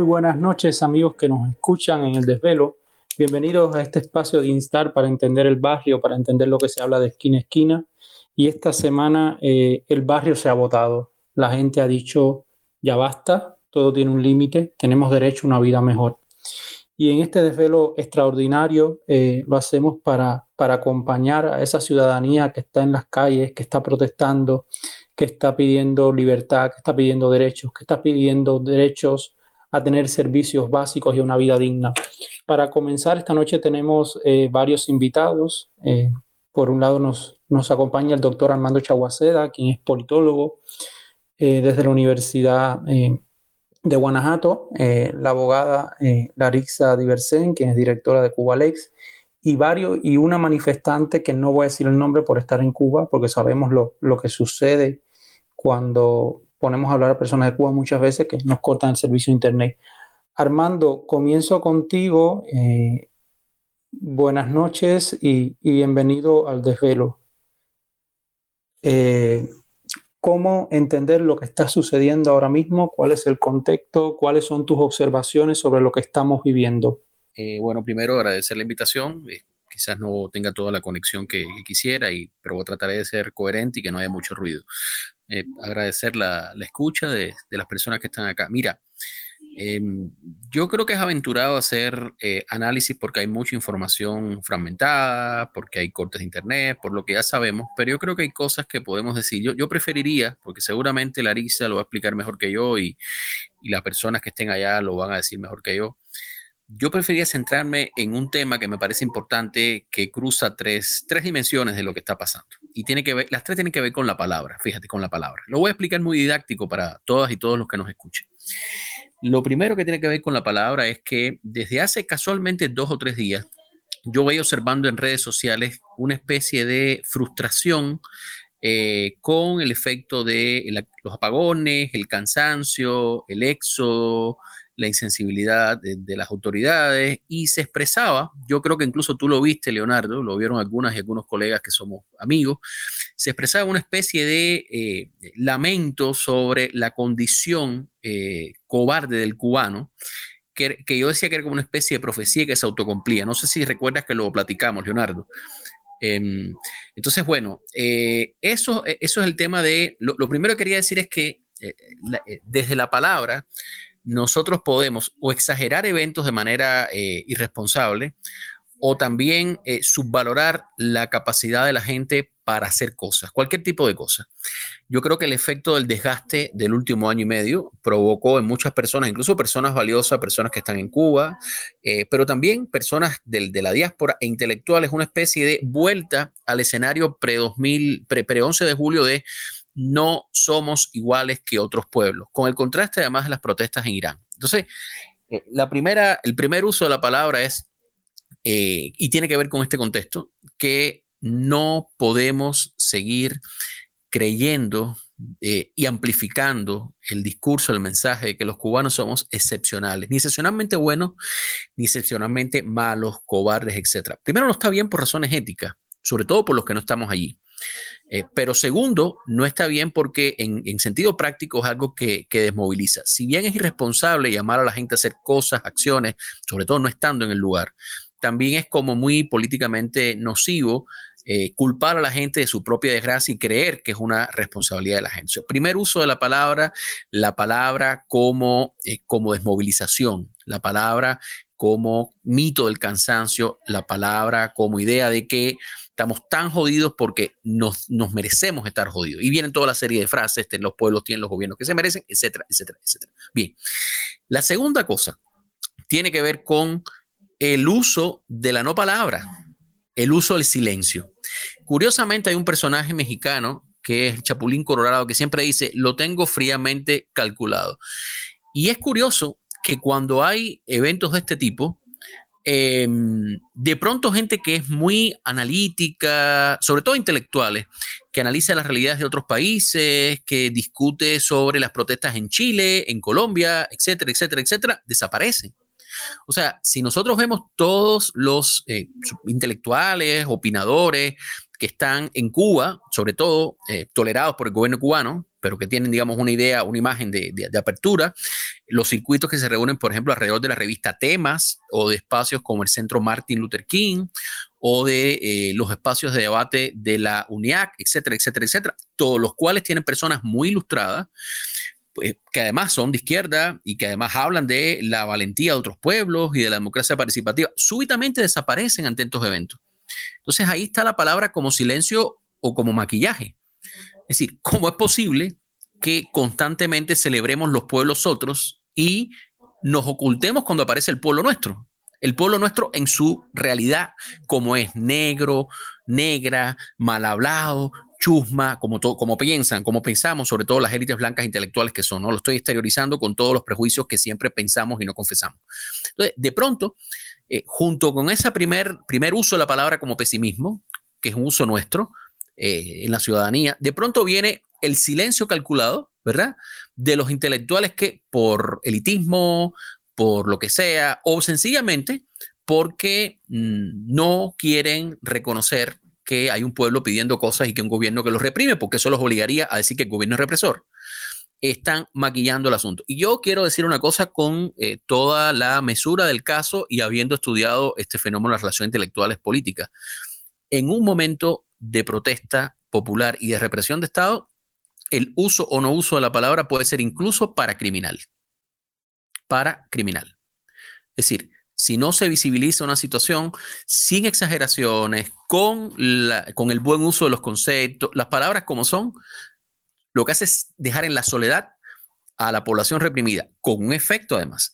Muy buenas noches amigos que nos escuchan en el desvelo. Bienvenidos a este espacio de Instar para entender el barrio, para entender lo que se habla de esquina a esquina. Y esta semana eh, el barrio se ha votado. La gente ha dicho, ya basta, todo tiene un límite, tenemos derecho a una vida mejor. Y en este desvelo extraordinario eh, lo hacemos para, para acompañar a esa ciudadanía que está en las calles, que está protestando, que está pidiendo libertad, que está pidiendo derechos, que está pidiendo derechos a tener servicios básicos y una vida digna. Para comenzar, esta noche tenemos eh, varios invitados. Eh, por un lado nos, nos acompaña el doctor Armando Chaguaceda, quien es politólogo desde la Universidad de Guanajuato, eh, la abogada eh, Larixa Diversen, quien es directora de Cubalex, y varios, y una manifestante que no voy a decir el nombre por estar en Cuba, porque sabemos lo, lo que sucede cuando ponemos a hablar a personas de Cuba muchas veces que nos cortan el servicio de Internet. Armando, comienzo contigo. Eh, buenas noches y, bienvenido al desvelo. Eh, cómo entender lo que está sucediendo ahora mismo, cuál es el contexto, cuáles son tus observaciones sobre lo que estamos viviendo. Eh, bueno, primero agradecer la invitación. Quizás no tenga toda la conexión que, que, quisiera, y, pero trataré de ser coherente y que no haya mucho ruido. Eh, agradecer la, la escucha de, de, las personas que están acá. Mira, eh, yo creo que es aventurado hacer eh, análisis porque hay mucha información fragmentada, porque hay cortes de internet, por lo que ya sabemos, pero yo creo que hay cosas que podemos decir. Yo, yo preferiría, porque seguramente Larisa lo va a explicar mejor que yo y, y las personas que estén allá lo van a decir mejor que yo. Yo preferiría centrarme en un tema que me parece importante, que cruza tres, tres dimensiones de lo que está pasando. Y tiene que las tres tienen que ver con la palabra, fíjate, con la palabra. Lo voy a explicar muy didáctico para todas y todos los que nos escuchen. Lo primero que tiene que ver con la palabra es que desde hace casualmente dos o tres días, yo voy observando en redes sociales una especie de frustración eh, con el efecto de los apagones, el cansancio, el éxodo, la insensibilidad de, las autoridades y se expresaba, yo creo que incluso tú lo viste, Leonardo, lo vieron algunas y algunos colegas que somos amigos, se expresaba una especie de eh, lamento sobre la condición eh, cobarde del cubano, que, que, yo decía que era como una especie de profecía que se autocumplía. No sé si recuerdas que lo platicamos, Leonardo. Eh, entonces, bueno, eh, eso, eso es el tema de, lo, primero que quería decir es que desde la palabra, nosotros podemos o exagerar eventos de manera eh, irresponsable o también eh, subvalorar la capacidad de la gente para hacer cosas, cualquier tipo de cosas. Yo creo que el efecto del desgaste del último año y medio provocó en muchas personas, incluso personas valiosas, personas que están en Cuba, eh, pero también personas del, de la diáspora e intelectuales, una especie de vuelta al escenario pre-2000, pre-11 de julio de no somos iguales que otros pueblos, con el contraste además de las protestas en Irán. Entonces, eh, la primera, el primer uso de la palabra es, eh, y tiene que ver con este contexto, que no podemos seguir creyendo eh, y amplificando el discurso, el mensaje de que los cubanos somos excepcionales, ni excepcionalmente buenos, ni excepcionalmente malos, cobardes, etc. Primero, no está bien por razones éticas, sobre todo por los que no estamos allí. Eh, pero segundo, no está bien porque en, en sentido práctico es algo que, desmoviliza. Si bien es irresponsable llamar a la gente a hacer cosas, acciones, sobre todo no estando en el lugar, también es como muy políticamente nocivo eh, culpar a la gente de su propia desgracia y creer que es una responsabilidad de la gente. O primer uso de la palabra, la palabra como, eh, como desmovilización, la palabra como mito del cansancio, la palabra como idea de que estamos tan jodidos porque nos, nos, merecemos estar jodidos. Y vienen toda la serie de frases, este, los pueblos tienen los gobiernos que se merecen, etcétera, etcétera, etcétera. Bien, la segunda cosa tiene que ver con el uso de la no palabra, el uso del silencio. Curiosamente hay un personaje mexicano que es Chapulín Colorado que siempre dice, lo tengo fríamente calculado. Y es curioso que cuando hay eventos de este tipo, eh, de pronto gente que es muy analítica, sobre todo intelectuales, que analiza las realidades de otros países, que discute sobre las protestas en Chile, en Colombia, etcétera, etcétera, etcétera, desaparecen. O sea, si nosotros vemos todos los eh, intelectuales, opinadores que están en Cuba, sobre todo eh, tolerados por el gobierno cubano, pero que tienen, digamos, una idea, una imagen de, apertura. Los circuitos que se reúnen, por ejemplo, alrededor de la revista Temas o de espacios como el Centro Martin Luther King o de eh, los espacios de debate de la UNIAC, etcétera, etcétera, etcétera, todos los cuales tienen personas muy ilustradas, pues, que además son de izquierda y que además hablan de la valentía de otros pueblos y de la democracia participativa, súbitamente desaparecen ante estos eventos. Entonces ahí está la palabra como silencio o como maquillaje. Es decir, ¿cómo es posible que constantemente celebremos los pueblos otros y nos ocultemos cuando aparece el pueblo nuestro? El pueblo nuestro en su realidad, como es negro, negra, mal hablado, chusma, como, como piensan, como pensamos, sobre todo las élites blancas intelectuales que son, ¿no? Lo estoy exteriorizando con todos los prejuicios que siempre pensamos y no confesamos. Entonces, de pronto, eh, junto con ese primer, primer uso de la palabra como pesimismo, que es un uso nuestro eh, en la ciudadanía, de pronto viene el silencio calculado, ¿verdad? De los intelectuales que por elitismo, por lo que sea, o sencillamente porque mm, no quieren reconocer que hay un pueblo pidiendo cosas y que un gobierno que los reprime, porque eso los obligaría a decir que el gobierno es represor. Están maquillando el asunto. Y yo quiero decir una cosa con eh, toda la mesura del caso y habiendo estudiado este fenómeno de las relaciones intelectuales políticas. En un momento de protesta popular y de represión de Estado, el uso o no uso de la palabra puede ser incluso para criminal para criminal. Es decir, si no se visibiliza una situación sin exageraciones, con, con el buen uso de los conceptos, las palabras como son, lo que hace es dejar en la soledad a la población reprimida, con un efecto además,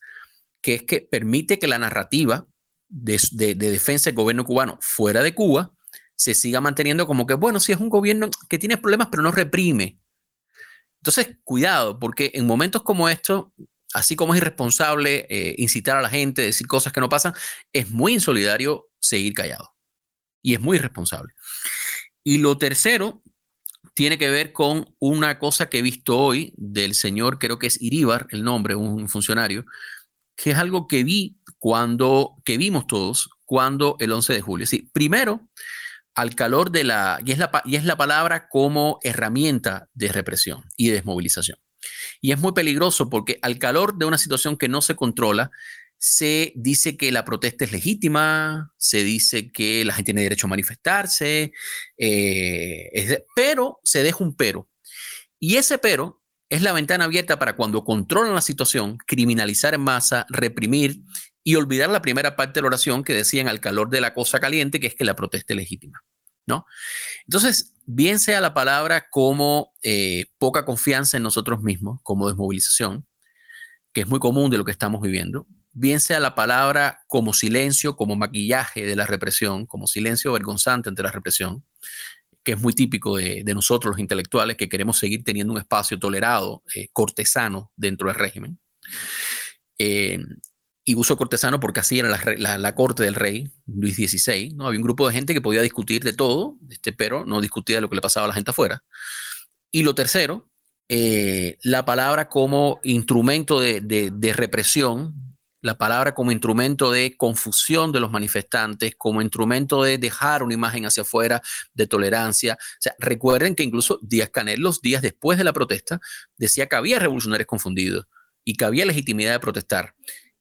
que es que permite que la narrativa de, de, defensa del gobierno cubano fuera de Cuba se siga manteniendo como que, bueno, sí es un gobierno que tiene problemas, pero no reprime. Entonces, cuidado, porque en momentos como estos, así como es irresponsable eh, incitar a la gente, decir cosas que no pasan, es muy insolidario seguir callado. Y es muy irresponsable. Y lo tercero tiene que ver con una cosa que he visto hoy del señor, creo que es Iríbar, el nombre, un funcionario, que es algo que vi cuando, que vimos todos cuando el 11 de julio. Sí, primero, al calor de la, y es la, y es la palabra como herramienta de represión y desmovilización. Y es muy peligroso porque al calor de una situación que no se controla, se dice que la protesta es legítima, se dice que la gente tiene derecho a manifestarse, eh, pero se deja un pero. Y ese pero es la ventana abierta para cuando controlan la situación, criminalizar en masa, reprimir y olvidar la primera parte de la oración que decían al calor de la cosa caliente, que es que la protesta es legítima. ¿no? Entonces, bien sea la palabra como eh, poca confianza en nosotros mismos, como desmovilización, que es muy común de lo que estamos viviendo, bien sea la palabra como silencio, como maquillaje de la represión, como silencio vergonzante ante la represión, que es muy típico de, nosotros los intelectuales que queremos seguir teniendo un espacio tolerado, eh, cortesano dentro del régimen. Eh, y uso cortesano porque así era la, corte del rey Luis XVI. ¿no? Había un grupo de gente que podía discutir de todo, este, pero no discutía de lo que le pasaba a la gente afuera. Y lo tercero, eh, la palabra como instrumento de, de, represión, la palabra como instrumento de confusión de los manifestantes, como instrumento de dejar una imagen hacia afuera de tolerancia. O recuerden que incluso Díaz Canel, los días después de la protesta, decía que había revolucionarios confundidos y que había legitimidad de protestar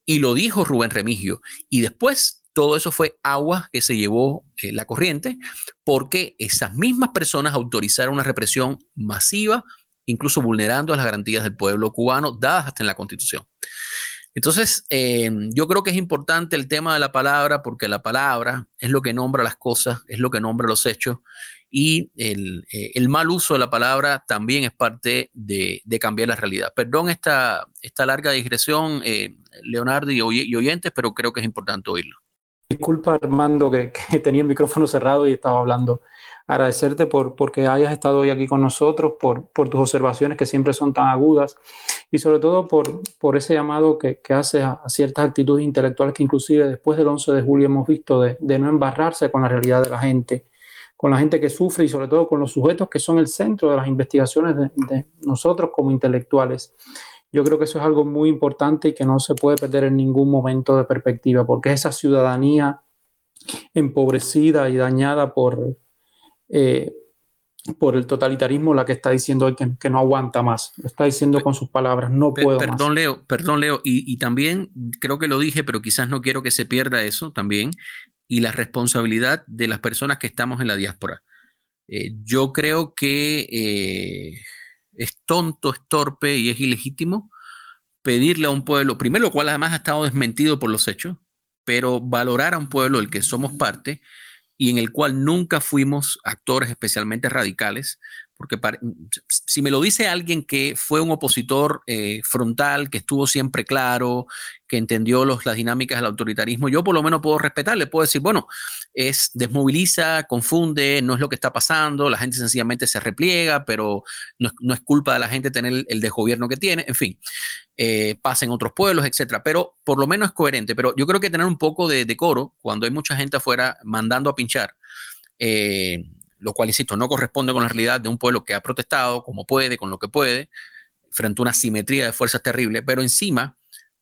y lo dijo Rubén Remigio. Y después todo eso fue agua que se llevó eh, la corriente porque esas mismas personas autorizaron una represión masiva, incluso vulnerando las garantías del pueblo cubano dadas hasta en la constitución. Entonces, eh, yo creo que es importante el tema de la palabra porque la palabra es lo que nombra las cosas, es lo que nombra los hechos y el, eh, el, mal uso de la palabra también es parte de, de cambiar la realidad. Perdón esta, esta larga digresión, eh, Leonardo y, oyentes, pero creo que es importante oírlo. Disculpa, Armando, que, que, tenía el micrófono cerrado y estaba hablando. Agradecerte por porque hayas estado hoy aquí con nosotros, por, por tus observaciones que siempre son tan agudas y sobre todo por, por ese llamado que, que haces a, a, ciertas actitudes intelectuales que inclusive después del 11 de julio hemos visto de, de no embarrarse con la realidad de la gente con la gente que sufre y sobre todo con los sujetos que son el centro de las investigaciones de, nosotros como intelectuales. Yo creo que eso es algo muy importante y que no se puede perder en ningún momento de perspectiva, porque esa ciudadanía empobrecida y dañada por, eh, por el totalitarismo la que está diciendo que, que no aguanta más. Está diciendo con sus palabras, no puedo perdón, Leo, perdón, Leo. Y, y, también creo que lo dije, pero quizás no quiero que se pierda eso también. Y la responsabilidad de las personas que estamos en la diáspora. Eh, yo creo que eh, es tonto, es torpe y es ilegítimo pedirle a un pueblo, primero lo cual además ha estado desmentido por los hechos, pero valorar a un pueblo del que somos parte y en el cual nunca fuimos actores especialmente radicales, porque si me lo dice alguien que fue un opositor eh, frontal, que estuvo siempre claro, que entendió las dinámicas del autoritarismo, yo por lo menos puedo respetarle, puedo decir, bueno, es desmoviliza, confunde, no es lo que está pasando, la gente sencillamente se repliega, pero no, es culpa de la gente tener el, desgobierno que tiene, en fin, eh, pasa en otros pueblos, etcétera, pero por lo menos es coherente, pero yo creo que tener un poco de decoro cuando hay mucha gente afuera mandando a pinchar. Eh, lo cual, insisto, no corresponde con la realidad de un pueblo que ha protestado como puede, con lo que puede, frente a una simetría de fuerzas terrible, pero encima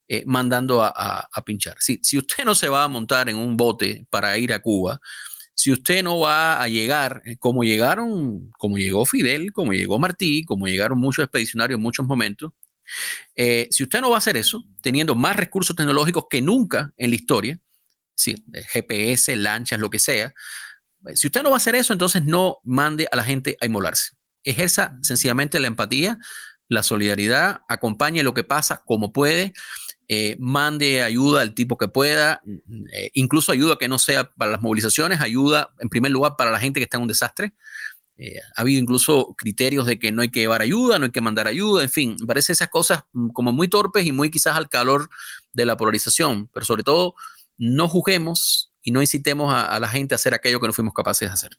eh, mandando a, pinchar. Si, si usted no se va a montar en un bote para ir a Cuba, si usted no va a llegar eh, como llegaron, como llegó Fidel, como llegó Martí, como llegaron muchos expedicionarios en muchos momentos, eh, si usted no va a hacer eso, teniendo más recursos tecnológicos que nunca en la historia, GPS, lanchas, lo que sea, si usted no va a hacer eso, entonces no mande a la gente a inmolarse. Ejerza sencillamente la empatía, la solidaridad, acompañe lo que pasa como puede, eh, mande ayuda al tipo que pueda, eh, incluso ayuda que no sea para las movilizaciones, ayuda en primer lugar para la gente que está en un desastre. Eh, ha habido incluso criterios de que no hay que llevar ayuda, no hay que mandar ayuda, en fin, parece esas cosas mm, como muy torpes y muy quizás al calor de la polarización, pero sobre todo no juzguemos y no incitemos a, la gente a hacer aquello que no fuimos capaces de hacer.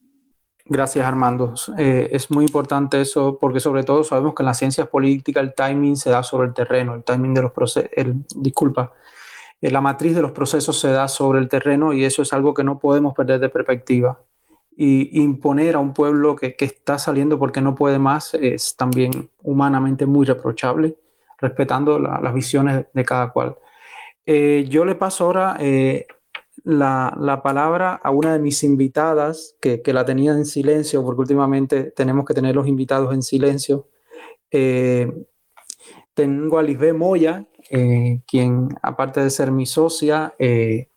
Gracias, Armando. Eh, es muy importante eso porque sobre todo sabemos que en las ciencias políticas el timing se da sobre el terreno, el timing de los procesos, disculpa, eh, la matriz de los procesos se da sobre el terreno y eso es algo que no podemos perder de perspectiva. Y imponer a un pueblo que, que está saliendo porque no puede más es también humanamente muy reprochable, respetando las visiones de cada cual. Eh, yo le paso ahora la, la, palabra a una de mis invitadas, que, que, la tenía en silencio, porque últimamente tenemos que tener los invitados en silencio. Eh, tengo a Lisbeth Moya, eh, quien, aparte de ser mi socia, eh,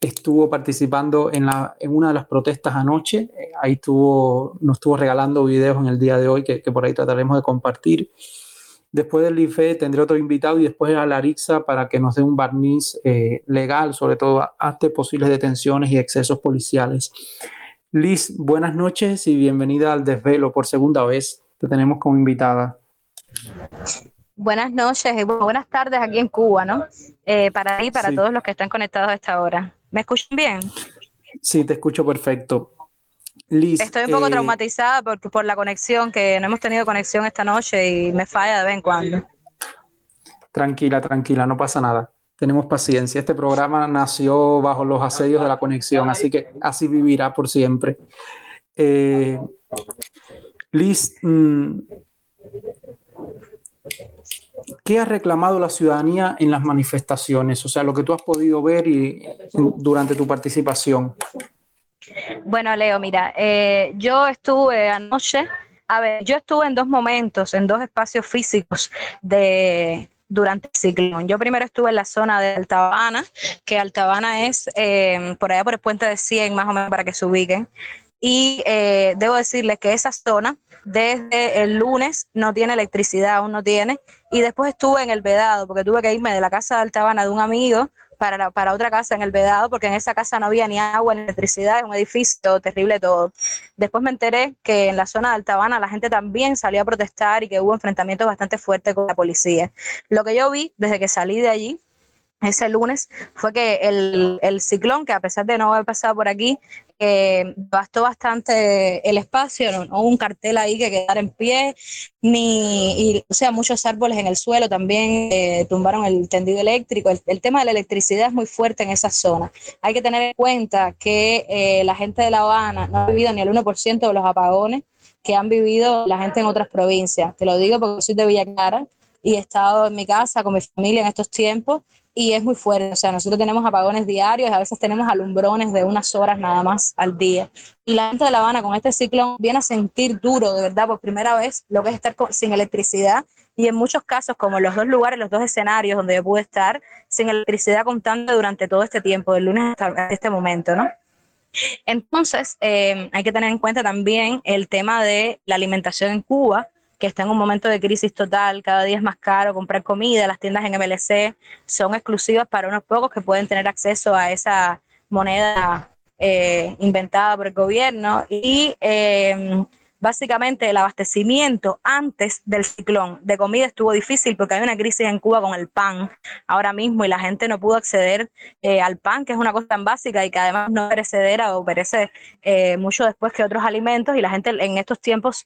estuvo participando en, la, en, una de las protestas anoche. ahí estuvo, nos estuvo regalando videos en el día de hoy que, que por ahí trataremos de compartir. Después del IFE tendré otro invitado y después a la ARIXA para que nos dé un barniz eh, legal, sobre todo ante posibles detenciones y excesos policiales. Liz, buenas noches y bienvenida al desvelo por segunda vez. Te tenemos como invitada. Buenas noches y buenas tardes aquí en Cuba, ¿no? Eh, para mí y para todos los que están conectados a esta hora. ¿Me escuchan bien? Sí, te escucho perfecto. Estoy un poco eh, traumatizada por, por la conexión, que no hemos tenido conexión esta noche y me falla de vez en cuando. Tranquila, tranquila, no pasa nada. Tenemos paciencia. Este programa nació bajo los asedios de la conexión, así que así vivirá por siempre. Eh, Liz, mm, ¿qué ha reclamado la ciudadanía en las manifestaciones? O sea, lo que tú has podido ver y, durante tu participación. Bueno, Leo, mira, eh, yo estuve anoche, a ver, yo estuve en dos momentos, en dos espacios físicos de, durante el ciclón. Yo primero estuve en la zona de Altabana, que Altabana es eh, por allá por el puente de 100, más o menos para que se ubiquen. Y eh, debo decirles que esa zona desde el lunes no tiene electricidad, aún no tiene. Y después estuve en el Vedado, porque tuve que irme de la casa de Altabana de un amigo para, para otra casa en el Vedado, porque en esa casa no había ni agua ni electricidad, es un edificio terrible todo. Después me enteré que en la zona de Altabana la gente también salió a protestar y que hubo enfrentamientos bastante fuertes con la policía. Lo que yo vi desde que salí de allí ese lunes fue que el, ciclón, que a pesar de no haber pasado por aquí, eh, bastó bastante el espacio, no, hubo un cartel ahí que quedara en pie, ni, o sea, muchos árboles en el suelo también eh, tumbaron el tendido eléctrico. El, tema de la electricidad es muy fuerte en esa zona. Hay que tener en cuenta que eh, la gente de La Habana no ha vivido ni el 1% de los apagones que han vivido la gente en otras provincias. Te lo digo porque soy de Villa Clara y he estado en mi casa con mi familia en estos tiempos y es muy fuerte. O sea, nosotros tenemos apagones diarios, a veces tenemos alumbrones de unas horas nada más al día. Y la gente de La Habana con este ciclón viene a sentir duro, de verdad, por primera vez, lo que es estar sin electricidad. Y en muchos casos, como los dos lugares, los dos escenarios donde yo pude estar, sin electricidad contando durante todo este tiempo, del lunes hasta este momento, ¿no? Entonces, eh, hay que tener en cuenta también el tema de la alimentación en Cuba, que está en un momento de crisis total, cada día es más caro comprar comida, las tiendas en MLC son exclusivas para unos pocos que pueden tener acceso a esa moneda eh, inventada por el gobierno. Y em, básicamente el abastecimiento antes del ciclón de comida estuvo difícil porque hay una crisis en Cuba con el pan ahora mismo y la gente no pudo acceder eh, al pan, que es una cosa tan básica y que además no perecedera o perece eh, mucho después que otros alimentos y la gente en estos tiempos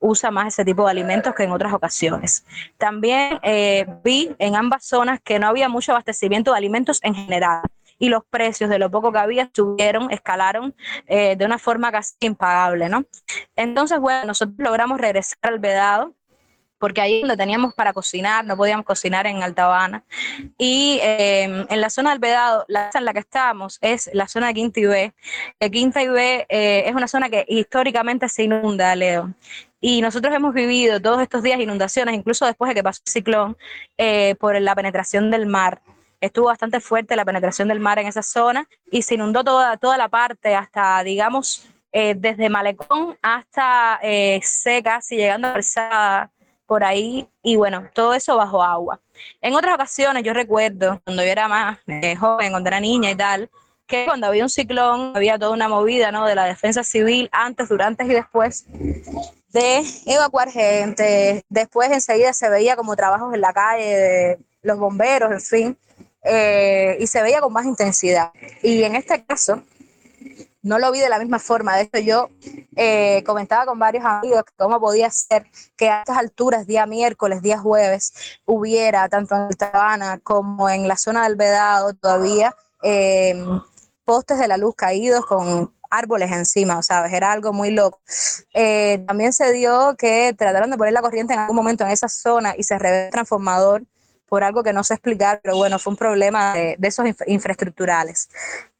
usa más ese tipo de alimentos que en otras ocasiones. También eh, vi en ambas zonas que no había mucho abastecimiento de alimentos en general y los precios de lo poco que había subieron, escalaron eh, de una forma casi impagable, ¿no? Entonces, bueno, nosotros logramos regresar al vedado porque ahí donde teníamos para cocinar, no podíamos cocinar en Alta Habana. Y em, en la zona del Vedado, la zona en la que estábamos es la zona de Quinta y B. Quinta y B eh, es una zona que históricamente se inunda, Leo. Y nosotros hemos vivido todos estos días inundaciones, incluso después de que pasó el ciclón, eh, por la penetración del mar. Estuvo bastante fuerte la penetración del mar en esa zona y se inundó toda, toda la parte hasta, digamos, eh, desde Malecón hasta eh, Secas y llegando a por ahí. Y bueno, todo eso bajo agua. En otras ocasiones, yo recuerdo, cuando yo era más eh, joven, cuando era niña y tal, que cuando había un ciclón había toda una movida ¿no? de la defensa civil antes, durante y después de evacuar gente. Después enseguida se veía como trabajos en la calle de los bomberos, en fin, eh, y se veía con más intensidad. Y en este caso, no lo vi de la misma forma. De hecho, yo eh, comentaba con varios amigos cómo podía ser que a estas alturas, día miércoles, día jueves, hubiera tanto en Tabana como en la zona del Vedado todavía eh, postes de la luz caídos con árboles encima, ¿sabes? Era algo muy loco. Eh, también se dio que trataron de poner la corriente en algún momento en esa zona y se reventó el transformador por algo que no sé explicar, pero bueno, fue un problema de, esos infraestructurales.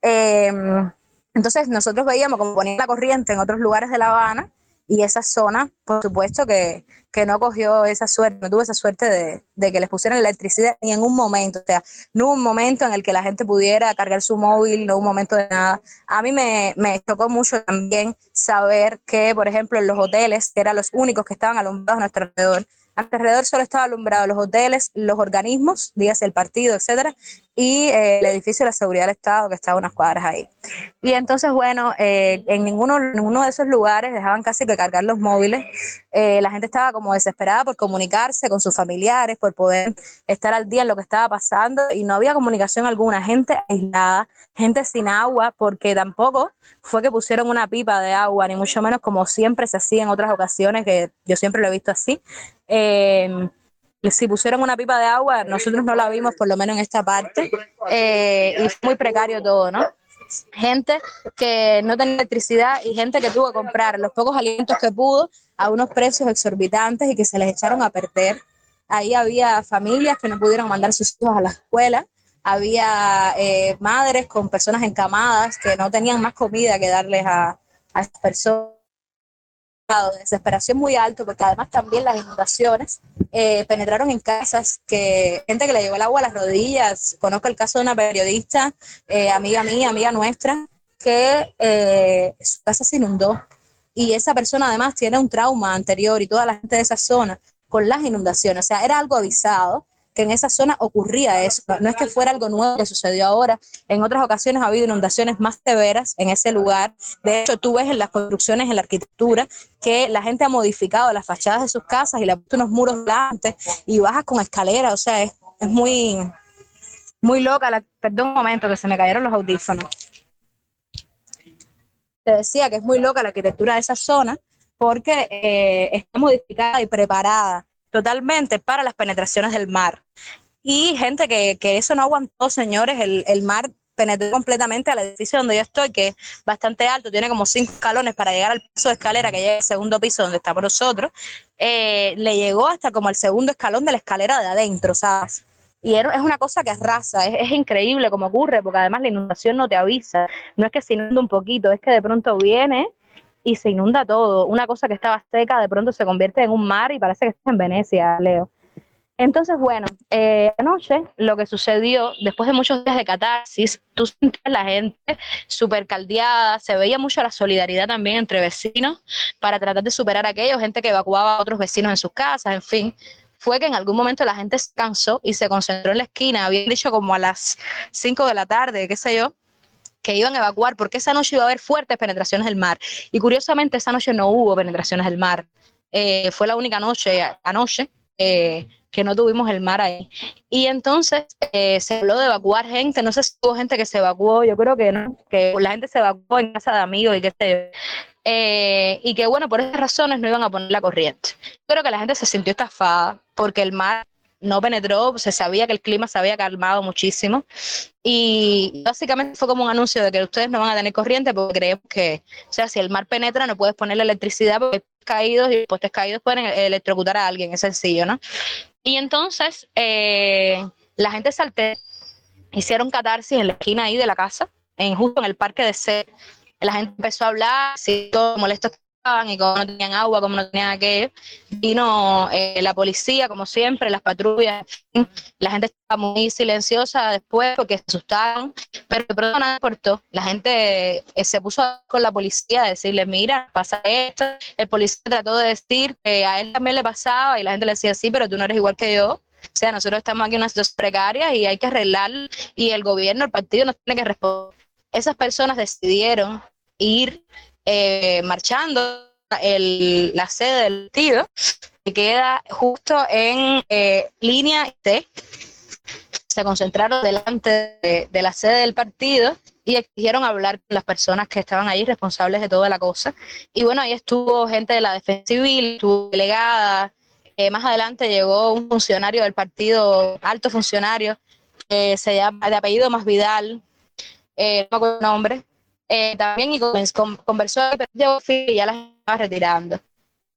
Em, entonces nosotros veíamos como ponían la corriente en otros lugares de La Habana y esa zona, por supuesto que, que no cogió esa suerte, no tuvo esa suerte de, que les pusieran electricidad ni en un momento, o sea, no hubo un momento en el que la gente pudiera cargar su móvil, no hubo un momento de nada. A mí me, me chocó mucho también saber que, por ejemplo, en los hoteles, que eran los únicos que estaban alumbrados a nuestro alrededor, alrededor solo estaba alumbrado los hoteles, los organismos, dígase el partido, etcétera, y eh, el edificio de la seguridad del Estado que estaba unas cuadras ahí. Y entonces, bueno, eh, en ninguno, ninguno de esos lugares dejaban casi que cargar los móviles. Eh, la gente estaba como desesperada por comunicarse con sus familiares, por poder estar al día en lo que estaba pasando y no había comunicación alguna, gente aislada, gente sin agua, porque tampoco fue que pusieron una pipa de agua, ni mucho menos como siempre se hacía en otras ocasiones, que yo siempre lo he visto así. Eh, si pusieron una pipa de agua, nosotros no la vimos, por lo menos en esta parte, eh, y fue muy precario todo, ¿no? Gente que no tenía electricidad y gente que tuvo que comprar los pocos alimentos que pudo a unos precios exorbitantes y que se les echaron a perder. Ahí había familias que no pudieron mandar sus hijos a la escuela, había eh, madres con personas encamadas que no tenían más comida que darles a, a estas personas de desesperación muy alto, porque además también las inundaciones eh, penetraron en casas que gente que le llegó el agua a las rodillas. Conozco el caso de una periodista, eh, amiga mía, amiga nuestra, que eh, su casa se inundó y esa persona además tiene un trauma anterior y toda la gente de esa zona con las inundaciones. O sea, era algo avisado que en esa zona ocurría eso. No es que fuera algo nuevo que sucedió ahora. En otras ocasiones ha habido inundaciones más severas en ese lugar. De hecho, tú ves en las construcciones, en la arquitectura, que la gente ha modificado las fachadas de sus casas y le ha puesto unos muros delante y bajas con escalera. O sea, es, es muy, muy loca. La, perdón un momento, que se me cayeron los audífonos. Te decía que es muy loca la arquitectura de esa zona porque eh, está modificada y preparada totalmente para las penetraciones del mar. Y gente que, que eso no aguantó, señores, el, el mar penetró completamente al edificio donde yo estoy, que es bastante alto, tiene como cinco escalones para llegar al piso de escalera que llega al segundo piso donde estamos nosotros, eh, le llegó hasta como el segundo escalón de la escalera de adentro, ¿sabes? y es una cosa que arrasa, es, es, increíble como ocurre, porque además la inundación no te avisa, no es que se inunda un poquito, es que de pronto viene y se inunda todo, una cosa que estaba seca de pronto se convierte en un mar y parece que está en Venecia, Leo. Entonces, bueno, eh, anoche lo que sucedió, después de muchos días de catarsis, tú sentías la gente súper caldeada, se veía mucho la solidaridad también entre vecinos para tratar de superar a aquello, gente que evacuaba a otros vecinos en sus casas, en fin. Fue que en algún momento la gente se cansó y se concentró en la esquina, habían dicho como a las 5 de la tarde, qué sé yo, que iban a evacuar porque esa noche iba a haber fuertes penetraciones del mar. Y curiosamente esa noche no hubo penetraciones del mar. Eh, fue la única noche anoche. Eh, que no tuvimos el mar ahí. Y entonces eh, se habló de evacuar gente, no sé si hubo gente que se evacuó, yo creo que no, que la gente se evacuó en casa de amigos y que se... Eh, y que bueno, por esas razones no iban a poner la corriente. Creo que la gente se sintió estafada porque el mar no penetró, se sabía que el clima se había calmado muchísimo y básicamente fue como un anuncio de que ustedes no van a tener corriente porque creemos que, o sea, si el mar penetra no puedes poner la electricidad porque caídos y postes caídos pueden electrocutar a alguien, es sencillo, ¿no? Y entonces eh, la gente salte, hicieron catarsis en la esquina ahí de la casa, en, justo en el parque de C. La gente empezó a hablar, si todo molesto y como no tenían agua, como no tenían aquello. Vino eh, la policía, como siempre, las patrullas. La gente estaba muy silenciosa después porque se asustaron, pero de pronto nada importó. La gente eh, se puso con la policía a decirle, mira, pasa esto. El policía trató de decir que a él también le pasaba y la gente le decía, sí, pero tú no eres igual que yo. O sea, nosotros estamos aquí en una situación precaria y hay que arreglar y el gobierno, el partido nos tiene que responder. Esas personas decidieron ir eh, marchando el, la sede del partido, que queda justo en eh, línea T. Se concentraron delante de, la sede del partido y exigieron hablar con las personas que estaban ahí responsables de toda la cosa. Y bueno, ahí estuvo gente de la defensa civil, estuvo delegada. Eh, más adelante llegó un funcionario del partido, alto funcionario, que se llama de apellido Más Vidal, no me acuerdo el nombre, eh, también y conversó, pero y ya las estaba retirando.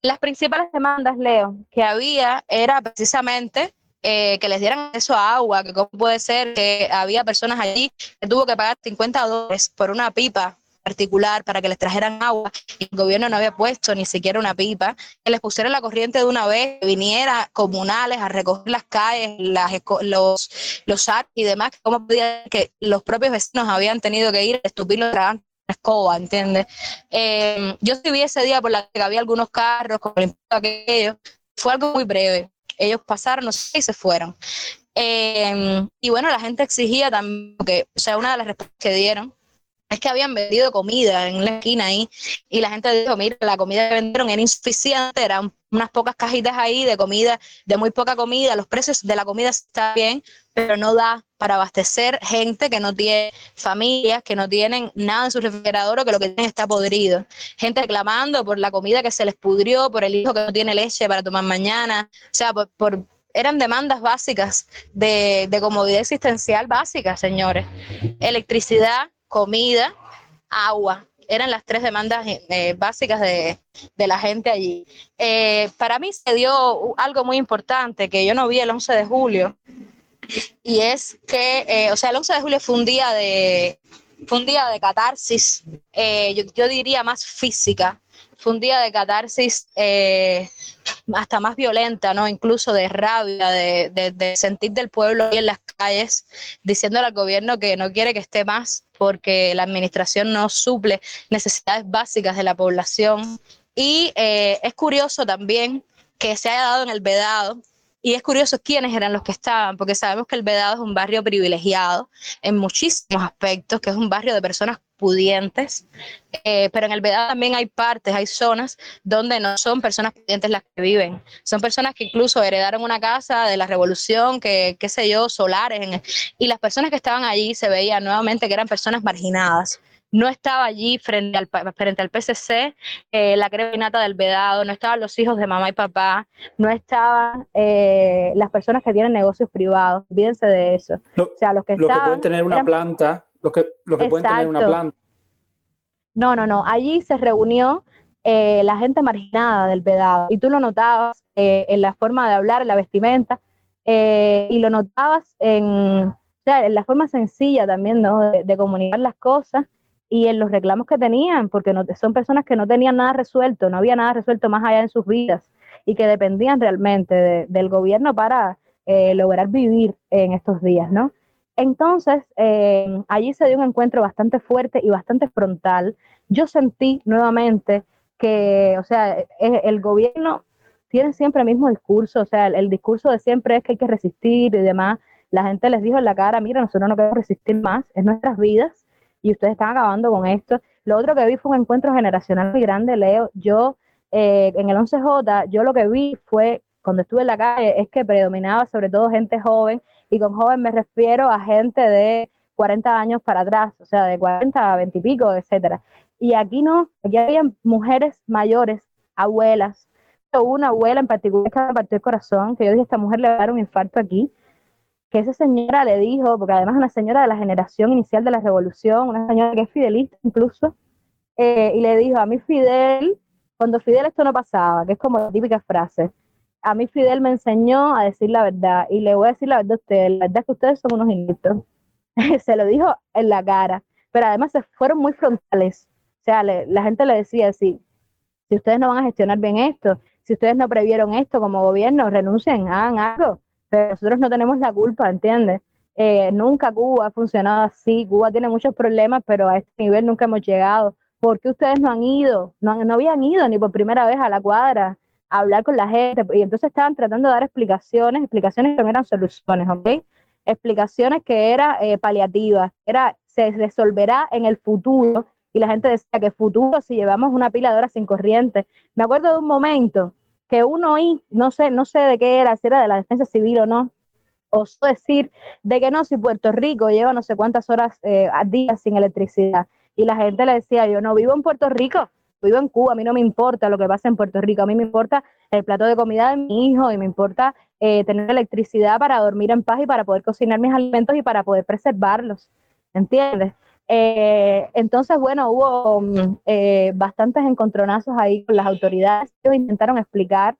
Las principales demandas, Leo, que había era precisamente eh, que les dieran acceso a agua, que cómo puede ser que había personas allí que tuvo que pagar 50 dólares por una pipa particular para que les trajeran agua el gobierno no había puesto ni siquiera una pipa, que les pusieran la corriente de una vez, que viniera comunales a recoger las calles, las, los, los y demás, cómo podía que los propios vecinos habían tenido que ir a estupirlo escoba, ¿entiendes? Eh, yo vi ese día por la que había algunos carros con el aquello, fue algo muy breve. Ellos pasaron, no sé, y se fueron. Eh, y bueno, la gente exigía también, que, o sea, una de las respuestas que dieron es que habían vendido comida en la esquina ahí y la gente dijo, mira, la comida que vendieron era insuficiente, eran unas pocas cajitas ahí de comida, de muy poca comida, los precios de la comida están bien, pero no da para abastecer gente que no tiene familias, que no tienen nada en su refrigerador o que lo que tienen está podrido. Gente reclamando por la comida que se les pudrió, por el hijo que no tiene leche para tomar mañana, o sea, por, eran demandas básicas de, de comodidad existencial básica, señores. Electricidad, comida, agua. Eran las tres demandas eh, básicas de, la gente allí. Eh, para mí se dio algo muy importante que yo no vi el 11 de julio, y es que, eh, o sea, el 11 de julio fue un día de, fue un día de catarsis, yo, yo, diría más física, fue un día de catarsis hasta más violenta, ¿no? Incluso de rabia, de, de, de sentir del pueblo ahí en las calles, diciéndole al gobierno que no quiere que esté más porque la administración no suple necesidades básicas de la población. Y eh, es curioso también que se haya dado en el Vedado, y es curioso quiénes eran los que estaban, porque sabemos que el Vedado es un barrio privilegiado en muchísimos aspectos, que es un barrio de personas pudientes, eh, pero en el Vedado también hay partes, hay zonas donde no son personas pudientes las que viven, son personas que incluso heredaron una casa de la revolución, que qué sé yo, solares, y las personas que estaban allí se veían nuevamente que eran personas marginadas no estaba allí frente al, frente al PCC eh, la creminata del Vedado, no estaban los hijos de mamá y papá, no estaban eh, las personas que tienen negocios privados, olvídense de eso. o sea, los que, pueden tener una planta lo que, lo que pueden tener una planta. No, no, no. Allí se reunió eh, la gente marginada del Vedado y tú lo notabas eh, en la forma de hablar, en la vestimenta. eh, y lo notabas en, en la forma sencilla también, ¿no? De, comunicar las cosas y en los reclamos que tenían, porque no, son personas que no tenían nada resuelto, no había nada resuelto más allá en sus vidas y que dependían realmente del gobierno para eh, lograr vivir en estos días, ¿no? Entonces, eh, allí se dio un encuentro bastante fuerte y bastante frontal. Yo sentí nuevamente que, o sea, e, el gobierno tiene siempre el mismo discurso, o sea, el, discurso de siempre es que hay que resistir y demás. La gente les dijo en la cara, mira, nosotros no queremos resistir más, es nuestras vidas y ustedes están acabando con esto. Lo otro que vi fue un encuentro generacional muy grande, Leo. Yo, eh, en el 11J, yo lo que vi fue, cuando estuve en la calle, es que predominaba sobre todo gente joven y con joven me refiero a gente de 40 años para atrás, o sea, de 40 a 20 y pico, etcétera. Y aquí no, aquí había mujeres mayores, abuelas. Una abuela en particular que me partió el corazón, que yo dije, esta mujer le va a dar un infarto aquí, que esa señora le dijo, porque además es una señora de la generación inicial de la revolución, una señora que es fidelista incluso, eh, y le dijo, a mí Fidel, cuando Fidel esto no pasaba, que es como la típica frase, a mí Fidel me enseñó a decir la verdad y le voy a decir la verdad a ustedes, la verdad es que ustedes son unos ineptos. se lo dijo en la cara, pero además se fueron muy frontales. O sea, la gente le decía así, si ustedes no van a gestionar bien esto, si ustedes no previeron esto como gobierno, renuncien, hagan algo, pero nosotros no tenemos la culpa, ¿entiendes? Eh, nunca Cuba ha funcionado así, Cuba tiene muchos problemas, pero a este nivel nunca hemos llegado. ¿Por qué ustedes no han ido? No, no habían ido ni por primera vez a la cuadra hablar con la gente, y entonces estaban tratando de dar explicaciones, explicaciones que no eran soluciones, ¿ok? Explicaciones que eran eh, paliativas, era, se resolverá en el futuro, y la gente decía que futuro si llevamos una pila de horas sin corriente. Me acuerdo de un momento que uno oí, no sé, no sé de qué era, si era de la defensa civil o no, osó decir de que no, si Puerto Rico lleva no sé cuántas horas eh, al día sin electricidad. Y la gente le decía, yo no vivo en Puerto Rico, vivo en Cuba, a mí no me importa lo que pasa en Puerto Rico, a mí me importa el plato de comida de mi hijo y me importa eh, tener electricidad para dormir en paz y para poder cocinar mis alimentos y para poder preservarlos, ¿entiendes? Eh, entonces, bueno, hubo mm, eh, bastantes encontronazos ahí con las autoridades, ellos intentaron explicar,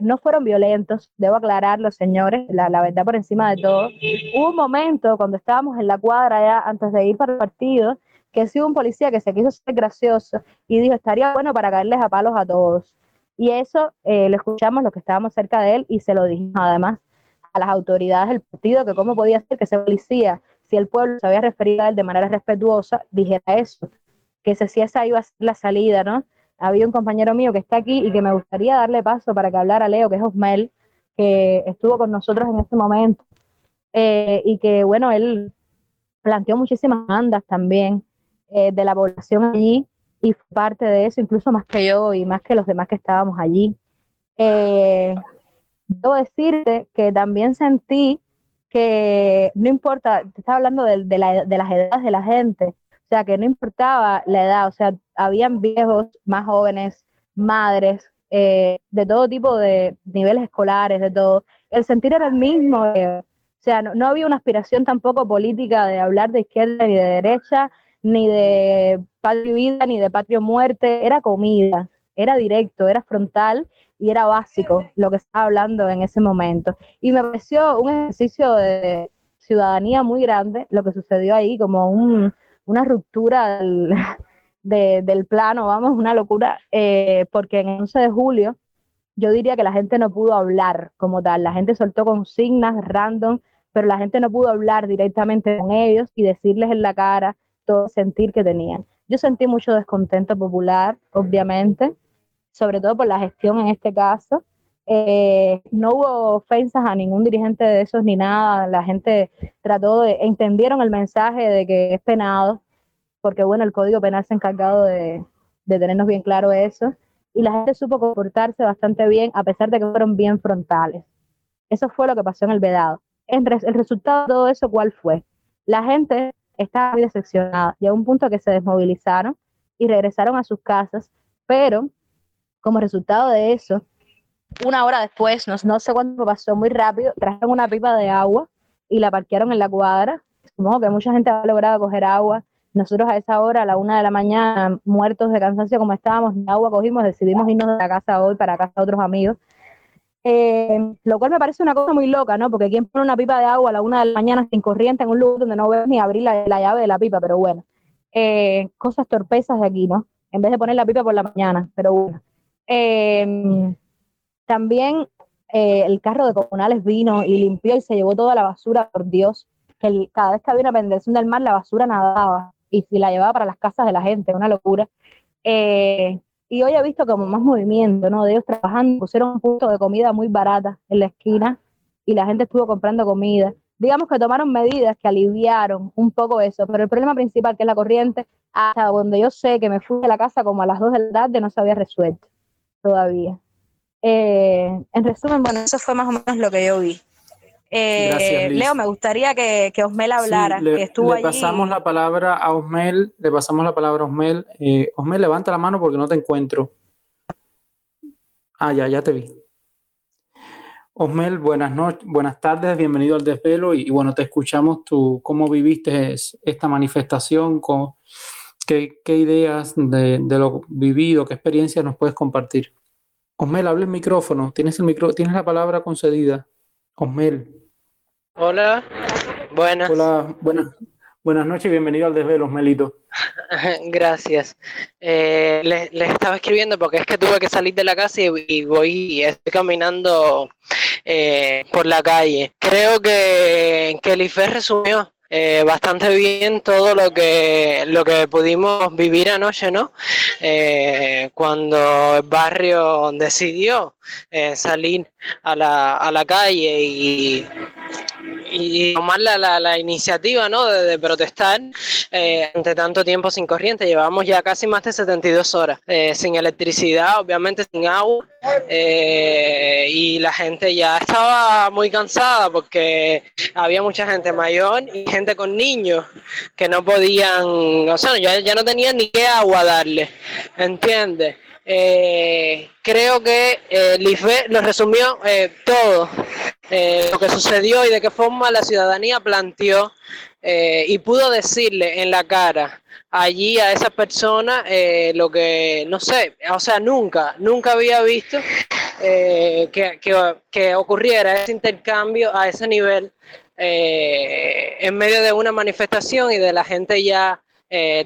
no fueron violentos, debo aclararlo, señores, la, la, verdad por encima de todo. Hubo un momento cuando estábamos en la cuadra ya antes de ir para el partido, que sí un policía que se quiso ser gracioso y dijo, estaría bueno para caerles a palos a todos. Y eso eh, lo escuchamos los que estábamos cerca de él y se lo dijimos además a las autoridades del partido, que cómo podía ser que ese policía, si el pueblo se había referido a él de manera respetuosa, dijera eso, que si esa iba a ser la salida, ¿no? Había un compañero mío que está aquí y que me gustaría darle paso para que hablara Leo, que es Osmel, que estuvo con nosotros en este momento, eh, y que, bueno, él planteó muchísimas bandas también, eh, de la población allí y parte de eso, incluso más que yo y más que los demás que estábamos allí. Eh, debo decirte que también sentí que no importa, te estaba hablando de, de, las edades de la gente, o sea, que no importaba la edad, o sea, habían viejos, más jóvenes, madres, eh, de todo tipo de niveles escolares, de todo. El sentir era el mismo, o sea, no, no, había una aspiración tampoco política de hablar de izquierda ni de derecha, ni de patrio vida, ni de patrio muerte, era comida, era directo, era frontal y era básico lo que estaba hablando en ese momento. Y me pareció un ejercicio de ciudadanía muy grande lo que sucedió ahí, como una ruptura del, plano, vamos, una locura, eh, porque en el 11 de julio yo diría que la gente no pudo hablar como tal, la gente soltó consignas random, pero la gente no pudo hablar directamente con ellos y decirles en la cara todo sentir que tenían. Yo sentí mucho descontento popular, obviamente, sobre todo por la gestión en este caso. Eh, no hubo ofensas a ningún dirigente de esos ni nada. La gente trató de, entendieron el mensaje de que es penado, porque bueno, el Código Penal se ha encargado de, de tenernos bien claro eso. Y la gente supo comportarse bastante bien, a pesar de que fueron bien frontales. Eso fue lo que pasó en el Vedado. El, el resultado de todo eso, ¿cuál fue? La gente estaba muy decepcionada y a un punto que se desmovilizaron y regresaron a sus casas, pero como resultado de eso, una hora después, no, no sé cuándo pasó, muy rápido, trajeron una pipa de agua y la parquearon en la cuadra. Supongo que mucha gente ha logrado coger agua. Nosotros a esa hora, a la una de la mañana, muertos de cansancio como estábamos, ni agua cogimos, decidimos irnos de la casa hoy para casa de otros amigos. Eh, lo cual me parece una cosa muy loca, ¿no? Porque quien pone una pipa de agua a la una de la mañana sin corriente en un lugar donde no ves ni abrir la, llave de la pipa, pero bueno. Eh, cosas torpezas de aquí, ¿no? En vez de poner la pipa por la mañana, pero bueno. Eh, también el carro de comunales vino y limpió y se llevó toda la basura, por Dios. Que cada vez que había una pendición del mar, la basura nadaba y si la llevaba para las casas de la gente, una locura. Y hoy he visto como más movimiento, ¿no? De ellos trabajando, pusieron un punto de comida muy barata en la esquina y la gente estuvo comprando comida. Digamos que tomaron medidas que aliviaron un poco eso, pero el problema principal, que es la corriente, hasta donde yo sé que me fui de la casa como a las 2 de la tarde, no se había resuelto todavía. Eh, en resumen, bueno, eso fue más o menos lo que yo vi. Eh, Leo, me gustaría que, que Osmel hablara, le, que estuvo le pasamos la palabra a Osmel, le pasamos la palabra a Osmel. Eh, Osmel, levanta la mano porque no te encuentro. Ah, ya, ya te vi. Osmel, buenas noches, buenas tardes, bienvenido al desvelo y, bueno, te escuchamos tú, cómo viviste esta manifestación, con, qué, qué, ideas de, de, lo vivido, qué experiencias nos puedes compartir. Osmel, habla el micrófono, tienes, el micro, tienes la palabra concedida. Osmel. Hola, buenas. Hola, buenas, buenas noches y bienvenido al desvelo, Osmelito. Gracias. Eh, les, les, estaba escribiendo porque es que tuve que salir de la casa y, y voy y estoy caminando eh, por la calle. Creo que, que el IFE resumió eh, bastante bien todo lo que, lo que pudimos vivir anoche, ¿no? Eh, cuando el barrio decidió eh, salir a la, a la calle y, y tomar la, la, la, iniciativa ¿no? de, protestar eh, ante tanto tiempo sin corriente. Llevamos ya casi más de 72 horas eh, sin electricidad, obviamente sin agua, eh, y la gente ya estaba muy cansada porque había mucha gente mayor y gente con niños que no podían, o sea, ya, ya no tenían ni qué agua darle, ¿entiendes? Eh, creo que eh, IFE lo resumió eh, todo eh, lo que sucedió y de qué forma la ciudadanía planteó eh, y pudo decirle en la cara allí a esa persona lo que, no sé, o sea, nunca, nunca había visto que, que, que, ocurriera ese intercambio a ese nivel en medio de una manifestación y de la gente ya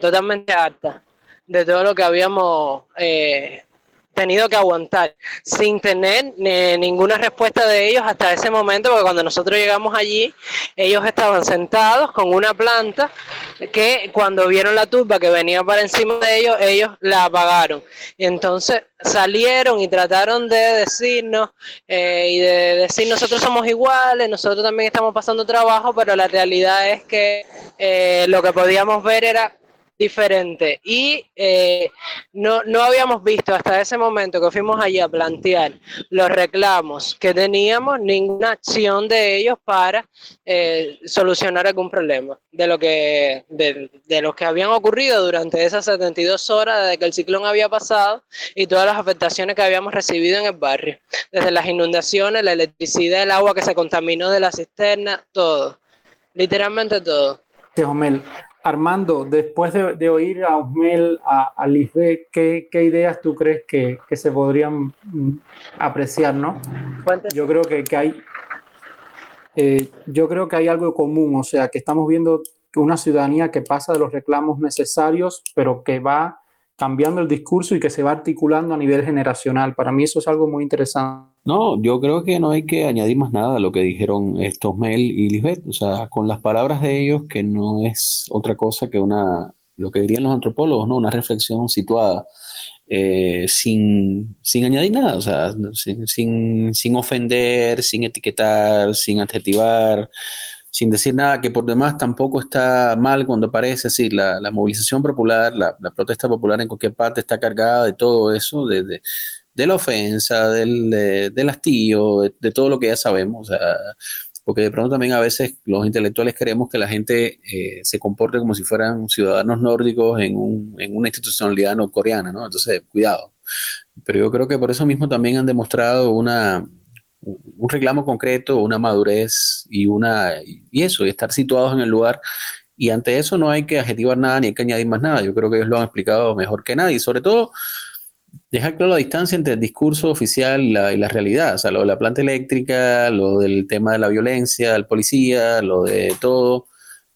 totalmente harta de todo lo que habíamos eh, tenido que aguantar sin tener eh, ninguna respuesta de ellos hasta ese momento, porque cuando nosotros llegamos allí, ellos estaban sentados con una planta que cuando vieron la turba que venía para encima de ellos, ellos la apagaron. Y entonces salieron y trataron de decirnos eh, y de decir nosotros somos iguales, nosotros también estamos pasando trabajo, pero la realidad es que eh, lo que podíamos ver era diferente. Y eh, no, no habíamos visto hasta ese momento que fuimos allí a plantear los reclamos que teníamos ninguna acción de ellos para eh, solucionar algún problema de lo que de, de los que habían ocurrido durante esas 72 horas desde que el ciclón había pasado y todas las afectaciones que habíamos recibido en el barrio. Desde las inundaciones la electricidad el agua que se contaminó de la cisterna todo. Literalmente todo Armando, después de, de, oír a Osmel, a, a Lisbeth, ¿qué, ¿qué, ideas tú crees que, que, se podrían apreciar, no? Yo creo que, que hay, eh, yo creo que hay algo común, o sea, que estamos viendo una ciudadanía que pasa de los reclamos necesarios, pero que va cambiando el discurso y que se va articulando a nivel generacional. Para mí eso es algo muy interesante. No, yo creo que no hay que añadir más nada a lo que dijeron estos Mel y Lisbeth. O sea, con las palabras de ellos, que no es otra cosa que una, lo que dirían los antropólogos, ¿no? Una reflexión situada. Eh, sin, sin, añadir nada, o sea, sin, sin, sin ofender, sin etiquetar, sin adjetivar, sin decir nada, que por demás tampoco está mal cuando aparece así, la, la movilización popular, la, la, protesta popular en cualquier parte está cargada de todo eso, de, de, de la ofensa, del, de, del hastío, de, de, todo lo que ya sabemos, o sea, porque de pronto también a veces los intelectuales queremos que la gente eh, se comporte como si fueran ciudadanos nórdicos en, un, en una institucionalidad norcoreana, ¿no? Entonces, cuidado. Pero yo creo que por eso mismo también han demostrado una, un reclamo concreto, una madurez y una y eso, y estar situados en el lugar. Y ante eso no hay que adjetivar nada ni hay que añadir más nada. Yo creo que ellos lo han explicado mejor que nadie. Y sobre todo, dejar claro la distancia entre el discurso oficial y la, realidad. O sea, lo de la planta eléctrica, lo del tema de la violencia, el policía, lo de todo.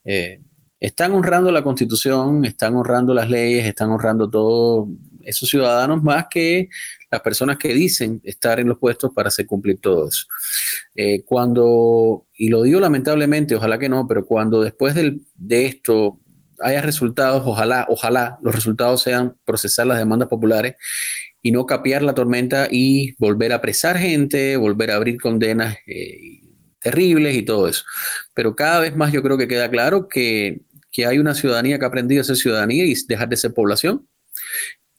Eh, están honrando la constitución, están honrando las leyes, están honrando todo esos ciudadanos más que las personas que dicen estar en los puestos para hacer cumplir todo eso. Eh, cuando, y lo digo lamentablemente, ojalá que no, pero cuando después de esto haya resultados, ojalá, ojalá los resultados sean procesar las demandas populares y no capear la tormenta y volver a apresar gente, volver a abrir condenas eh, terribles y todo eso. Pero cada vez más yo creo que queda claro que, que hay una ciudadanía que ha aprendido a ser ciudadanía y dejar de ser población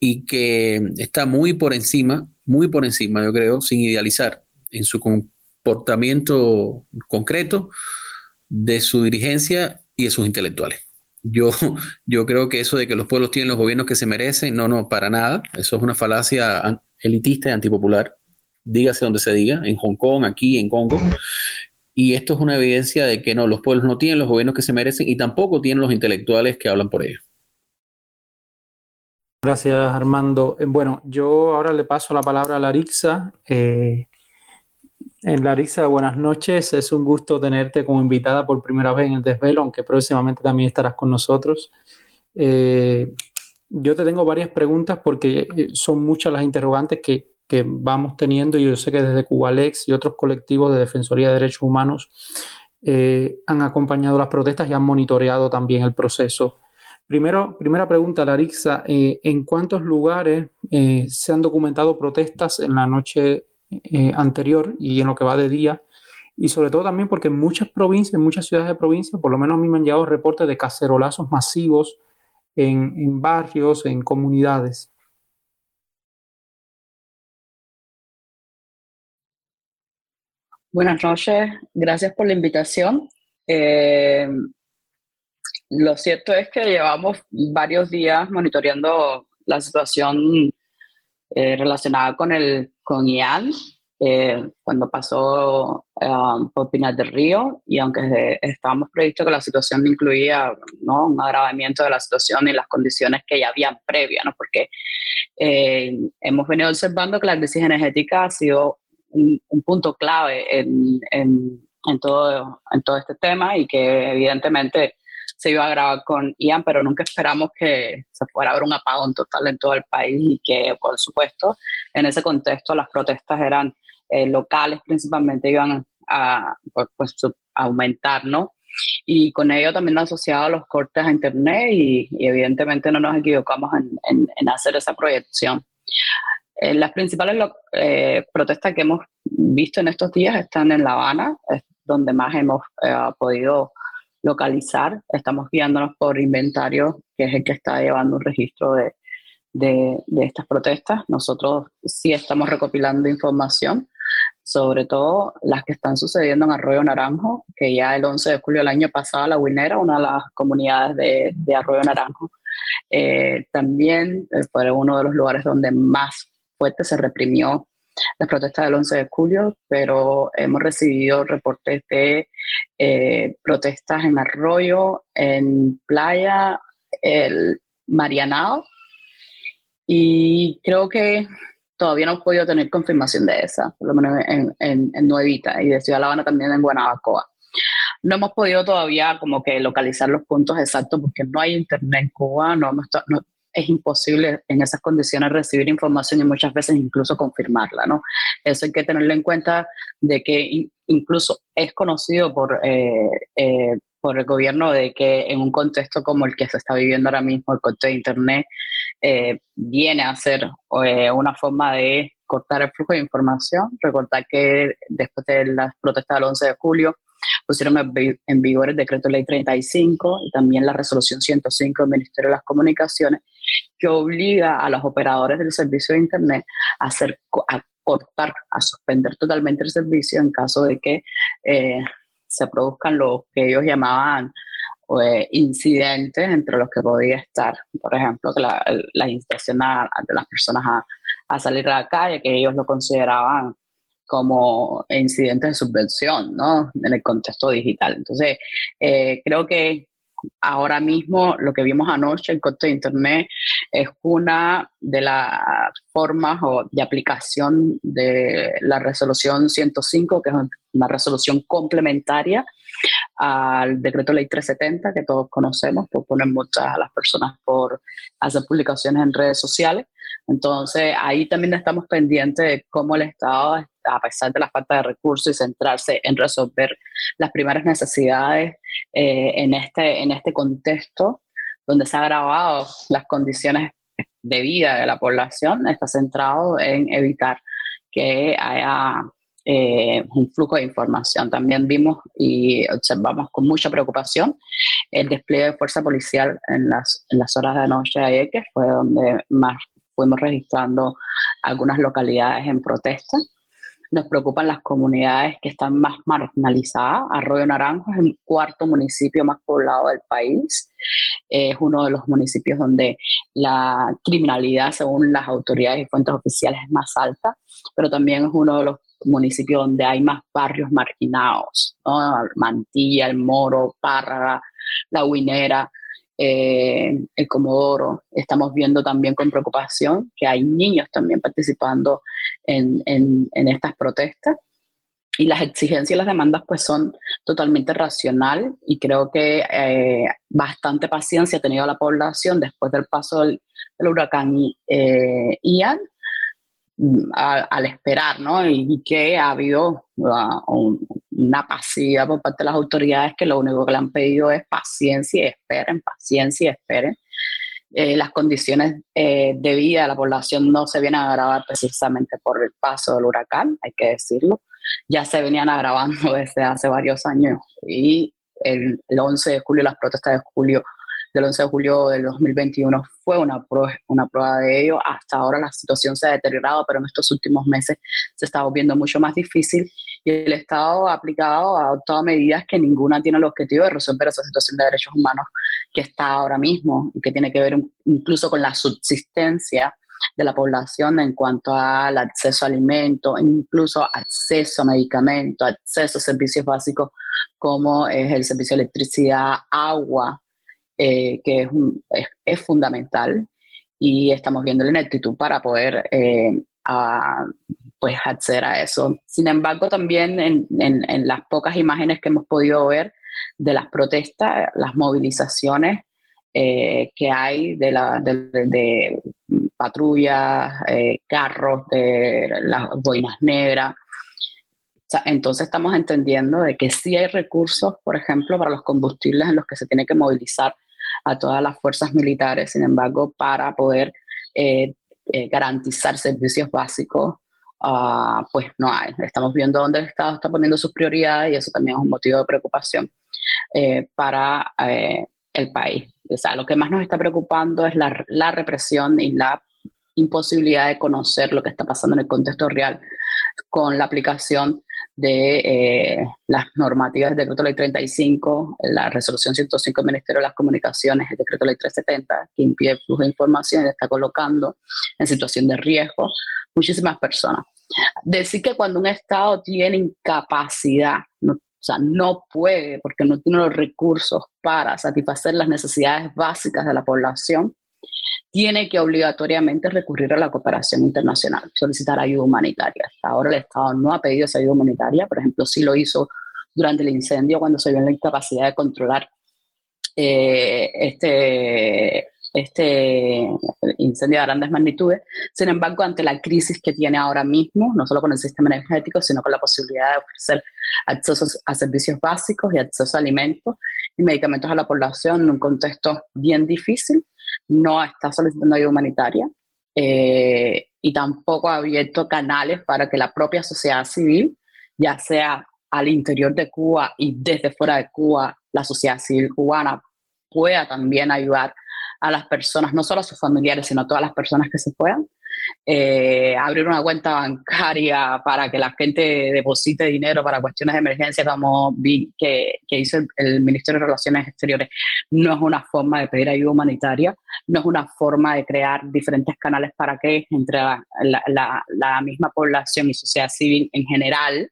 y que está muy por encima, muy por encima, yo creo, sin idealizar en su comportamiento concreto de su dirigencia y de sus intelectuales. Yo, yo creo que eso de que los pueblos tienen los gobiernos que se merecen, no, no, para nada. Eso es una falacia elitista y antipopular. Dígase donde se diga, en Hong Kong, aquí, en Congo. Y esto es una evidencia de que no, los pueblos no tienen los gobiernos que se merecen y tampoco tienen los intelectuales que hablan por ellos. Gracias, Armando. Eh, bueno, yo ahora le paso la palabra a Larixa. Eh, en Larissa, buenas noches. Es un gusto tenerte como invitada por primera vez en el desvelo, aunque próximamente también estarás con nosotros. Eh, yo te tengo varias preguntas porque son muchas las interrogantes que, que, vamos teniendo y yo sé que desde Cubalex y otros colectivos de Defensoría de Derechos Humanos han acompañado las protestas y han monitoreado también el proceso. Primero, primera pregunta, Larixa, eh, ¿en cuántos lugares eh, se han documentado protestas en la noche eh, anterior y en lo que va de día? Y sobre todo también porque en muchas provincias, en muchas ciudades de provincia, por lo menos a mí me han llegado reportes de cacerolazos masivos en, en barrios, en comunidades. Buenas noches, gracias por la invitación. Lo cierto es que llevamos varios días monitoreando la situación eh, relacionada con, el, con Ian, eh, cuando pasó um, por Pinar del Río, y aunque estábamos previsto que la situación incluía ¿no? un agravamiento de la situación y las condiciones que ya habían previas, ¿no? porque eh, hemos venido observando que la crisis energética ha sido un, un punto clave en, en, todo, en todo este tema y que evidentemente se iba a grabar con Ian, pero nunca esperamos que se fuera a ver un apagón total en todo el país y que, por supuesto, en ese contexto las protestas eran eh, locales principalmente, iban a pues, pues aumentar, ¿no? Y con ello también asociado a los cortes a Internet y, evidentemente no nos equivocamos en, en, hacer esa proyección. Eh, las principales eh, protestas que hemos visto en estos días están en La Habana, es donde más hemos podido localizar. Estamos guiándonos por inventario, que es el que está llevando un registro de, de, estas protestas. Nosotros sí estamos recopilando información, sobre todo las que están sucediendo en Arroyo Naranjo, que ya el 11 de julio del año pasado, la Winera, una de las comunidades de, de Arroyo Naranjo, eh, también eh, fue uno de los lugares donde más fuerte se reprimió las protestas del 11 de julio, pero hemos recibido reportes de eh, protestas en Arroyo, en Playa, el Marianao, y creo que todavía no hemos podido tener confirmación de esa, por lo menos en, en, Nuevita y de Ciudad La Habana también en Guanabacoa. No hemos podido todavía como que localizar los puntos exactos porque no hay internet en Cuba, no, no, es imposible en esas condiciones recibir información y muchas veces incluso confirmarla, ¿no? Eso hay que tenerlo en cuenta de que incluso es conocido por, eh, eh, por el gobierno de que en un contexto como el que se está viviendo ahora mismo, el contexto de Internet, eh, viene a ser una forma de cortar el flujo de información. Recordar que después de las protestas del 11 de julio, pusieron en vigor el decreto ley 35 y también la resolución 105 del Ministerio de las Comunicaciones, que obliga a los operadores del servicio de Internet a, hacer, a cortar, a suspender totalmente el servicio en caso de que eh, se produzcan lo que ellos llamaban eh, incidentes entre los que podía estar, por ejemplo, que la, la incitación de las personas a, a salir a la calle, que ellos lo consideraban como incidentes de subvención, ¿no? En el contexto digital. Entonces, eh, creo que ahora mismo lo que vimos anoche en Corte de Internet es una de las formas o de aplicación de la resolución 105, que es una resolución complementaria al decreto ley 370 que todos conocemos, que ponen muchas a las personas por hacer publicaciones en redes sociales. Entonces, ahí también estamos pendientes de cómo el Estado, a pesar de la falta de recursos y centrarse en resolver las primeras necesidades eh, en, este, en este contexto, donde se han agravado las condiciones de vida de la población, está centrado en evitar que haya eh, un flujo de información. También vimos y observamos con mucha preocupación el despliegue de fuerza policial en las, en las horas de noche ayer, que fue donde más fuimos registrando algunas localidades en protesta. Nos preocupan las comunidades que están más marginalizadas. Arroyo Naranjo es el cuarto municipio más poblado del país. Es uno de los municipios donde la criminalidad, según las autoridades y fuentes oficiales, es más alta, pero también es uno de los municipios donde hay más barrios marginados. Mantilla, El Moro, Párraga, La Huinera. Eh, el Comodoro. Estamos viendo también con preocupación que hay niños también participando en, en, estas protestas y las exigencias y las demandas pues son totalmente racional y creo que eh, bastante paciencia ha tenido la población después del paso del, huracán eh, Ian al esperar, ¿no? Y, que ha habido uh, una pasividad por parte de las autoridades que lo único que le han pedido es paciencia y esperen, paciencia y esperen. Eh, las condiciones eh, de vida de la población no se vienen a agravar precisamente por el paso del huracán, hay que decirlo. Ya se venían agravando desde hace varios años y el, el 11 de julio, las protestas de julio del 11 de julio del 2021 fue una una prueba de ello. Hasta ahora la situación se ha deteriorado, pero en estos últimos meses se está volviendo mucho más difícil y el Estado ha aplicado, ha adoptado medidas que ninguna tiene el objetivo de resolver esa situación de derechos humanos que está ahora mismo y que tiene que ver incluso con la subsistencia de la población en cuanto al acceso a alimentos, incluso acceso a medicamentos, acceso a servicios básicos como es el servicio de electricidad, agua, eh, que es, es, fundamental y estamos viendo la ineptitud para poder eh, pues acceder a eso. Sin embargo, también en, en, las pocas imágenes que hemos podido ver de las protestas, las movilizaciones eh, que hay de, la, de, patrullas, carros, de las boinas negras. entonces estamos entendiendo de que sí hay recursos, por ejemplo, para los combustibles en los que se tiene que movilizar a todas las fuerzas militares, sin embargo, para poder eh, eh, garantizar servicios básicos, uh, pues no hay. Estamos viendo dónde el Estado está poniendo sus prioridades y eso también es un motivo de preocupación eh, para el país. O sea, lo que más nos está preocupando es la, la represión y la imposibilidad de conocer lo que está pasando en el contexto real con la aplicación de eh, las normativas del decreto ley 35, la resolución 105 del Ministerio de las Comunicaciones, el decreto ley 370, que impide el flujo de información y está colocando en situación de riesgo muchísimas personas. Decir que cuando un Estado tiene incapacidad, o sea, no puede porque no tiene los recursos para satisfacer las necesidades básicas de la población, tiene que obligatoriamente recurrir a la cooperación internacional, solicitar ayuda humanitaria. Hasta ahora el Estado no ha pedido esa ayuda humanitaria, por ejemplo, sí lo hizo durante el incendio cuando se vio en la incapacidad de controlar eh, este, este incendio de grandes magnitudes. Sin embargo, ante la crisis que tiene ahora mismo, no solo con el sistema energético, sino con la posibilidad de ofrecer acceso a servicios básicos y acceso a alimentos y medicamentos a la población en un contexto bien difícil, no está solicitando ayuda humanitaria eh, y tampoco ha abierto canales para que la propia sociedad civil, ya sea al interior de Cuba y desde fuera de Cuba, la sociedad civil cubana pueda también ayudar a las personas, no solo a sus familiares, sino a todas las personas que se puedan, eh, abrir una cuenta bancaria para que la gente deposite dinero para cuestiones de emergencia, como vi que, que hizo el, Ministerio de Relaciones Exteriores, no es una forma de pedir ayuda humanitaria, no es una forma de crear diferentes canales para que entre la, la, misma población y sociedad civil en general,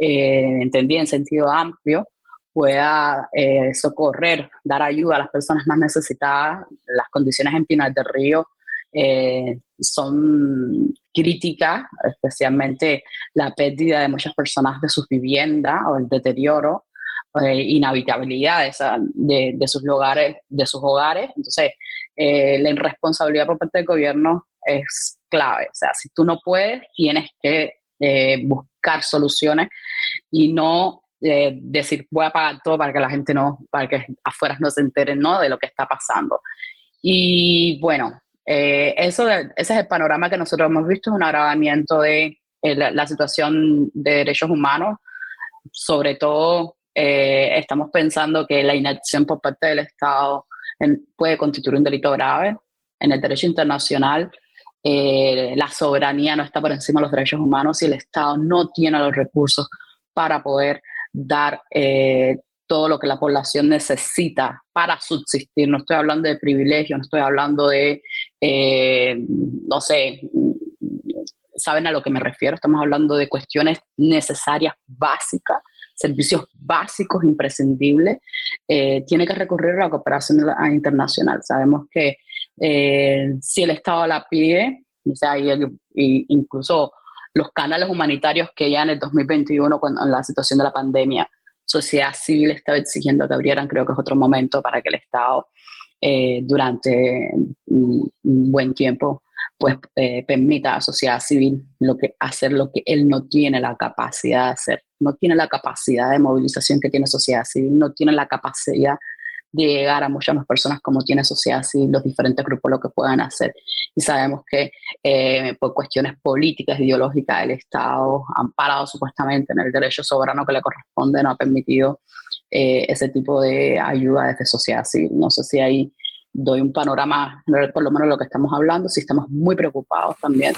eh, entendí en sentido amplio, pueda eh, socorrer, dar ayuda a las personas más necesitadas. Las condiciones en Pinar del Río eh, son críticas, especialmente la pérdida de muchas personas de sus viviendas o el deterioro, eh, inhabitabilidad de, de, sus lugares, de sus hogares. Entonces, eh, la irresponsabilidad por parte del gobierno es clave. O sea, si tú no puedes, tienes que eh, buscar soluciones y no eh, decir voy a pagar todo para que la gente no, para que afuera no se enteren ¿no? de lo que está pasando. Y bueno, eso, ese es el panorama que nosotros hemos visto, es un agravamiento de la, situación de derechos humanos, sobre todo estamos pensando que la inacción por parte del Estado puede constituir un delito grave. En el derecho internacional, eh, la soberanía no está por encima de los derechos humanos y el Estado no tiene los recursos para poder dar eh, todo lo que la población necesita para subsistir. No estoy hablando de privilegios, no estoy hablando de, eh, no sé, saben a lo que me refiero, estamos hablando de cuestiones necesarias, básicas, servicios básicos imprescindibles, eh, tiene que recurrir a la cooperación internacional. Sabemos que eh, si el Estado la pide, o sea, incluso los canales humanitarios que ya en el 2021, cuando, en la situación de la pandemia, sociedad civil estaba exigiendo que abrieran, creo que es otro momento para que el Estado eh, durante un, buen tiempo pues permita a la sociedad civil lo que, hacer lo que él no tiene la capacidad de hacer. No tiene la capacidad de movilización que tiene sociedad civil, no tiene la capacidad de llegar a muchas más personas como tiene sociedad civil, los diferentes grupos lo que puedan hacer. Y sabemos que eh, por cuestiones políticas, ideológicas, el Estado, amparado supuestamente en el derecho soberano que le corresponde, no ha permitido eh, ese tipo de ayuda desde sociedad civil. No sé si ahí doy un panorama, por lo menos lo que estamos hablando, si estamos muy preocupados también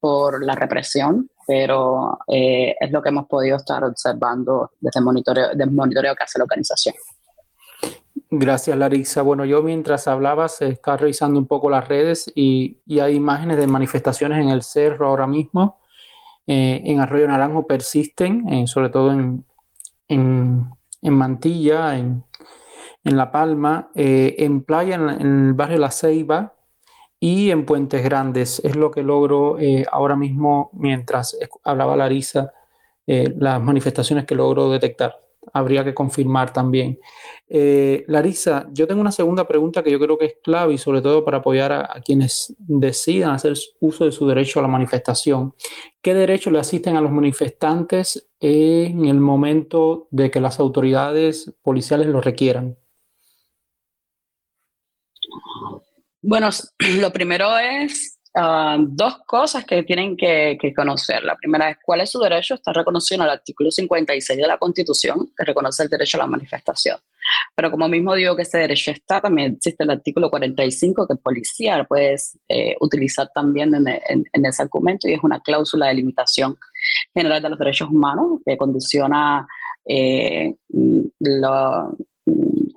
por la represión, pero eh, es lo que hemos podido estar observando desde el monitoreo, desde monitoreo que hace la organización. Gracias, Larissa. Bueno, yo mientras hablabas estaba revisando un poco las redes y, y hay imágenes de manifestaciones en el cerro ahora mismo. Eh, en Arroyo Naranjo persisten, eh, sobre todo en, en, en Mantilla, en, en La Palma, eh, en Playa, en, el barrio La Ceiba y en Puentes Grandes. Es lo que logro eh, ahora mismo, mientras hablaba Larisa, eh, las manifestaciones que logro detectar. Habría que confirmar también. Larisa, yo tengo una segunda pregunta que yo creo que es clave y sobre todo para apoyar a, a quienes decidan hacer uso de su derecho a la manifestación. ¿Qué derechos le asisten a los manifestantes en el momento de que las autoridades policiales lo requieran? Bueno, lo primero es ah, dos cosas que tienen que, conocer. La primera es cuál es su derecho, está reconocido en el artículo 56 de la Constitución, que reconoce el derecho a la manifestación. Pero como mismo digo que ese derecho está, también existe el artículo 45 que el policía puede eh, utilizar también en, ese argumento y es una cláusula de limitación general de los derechos humanos que condiciona eh,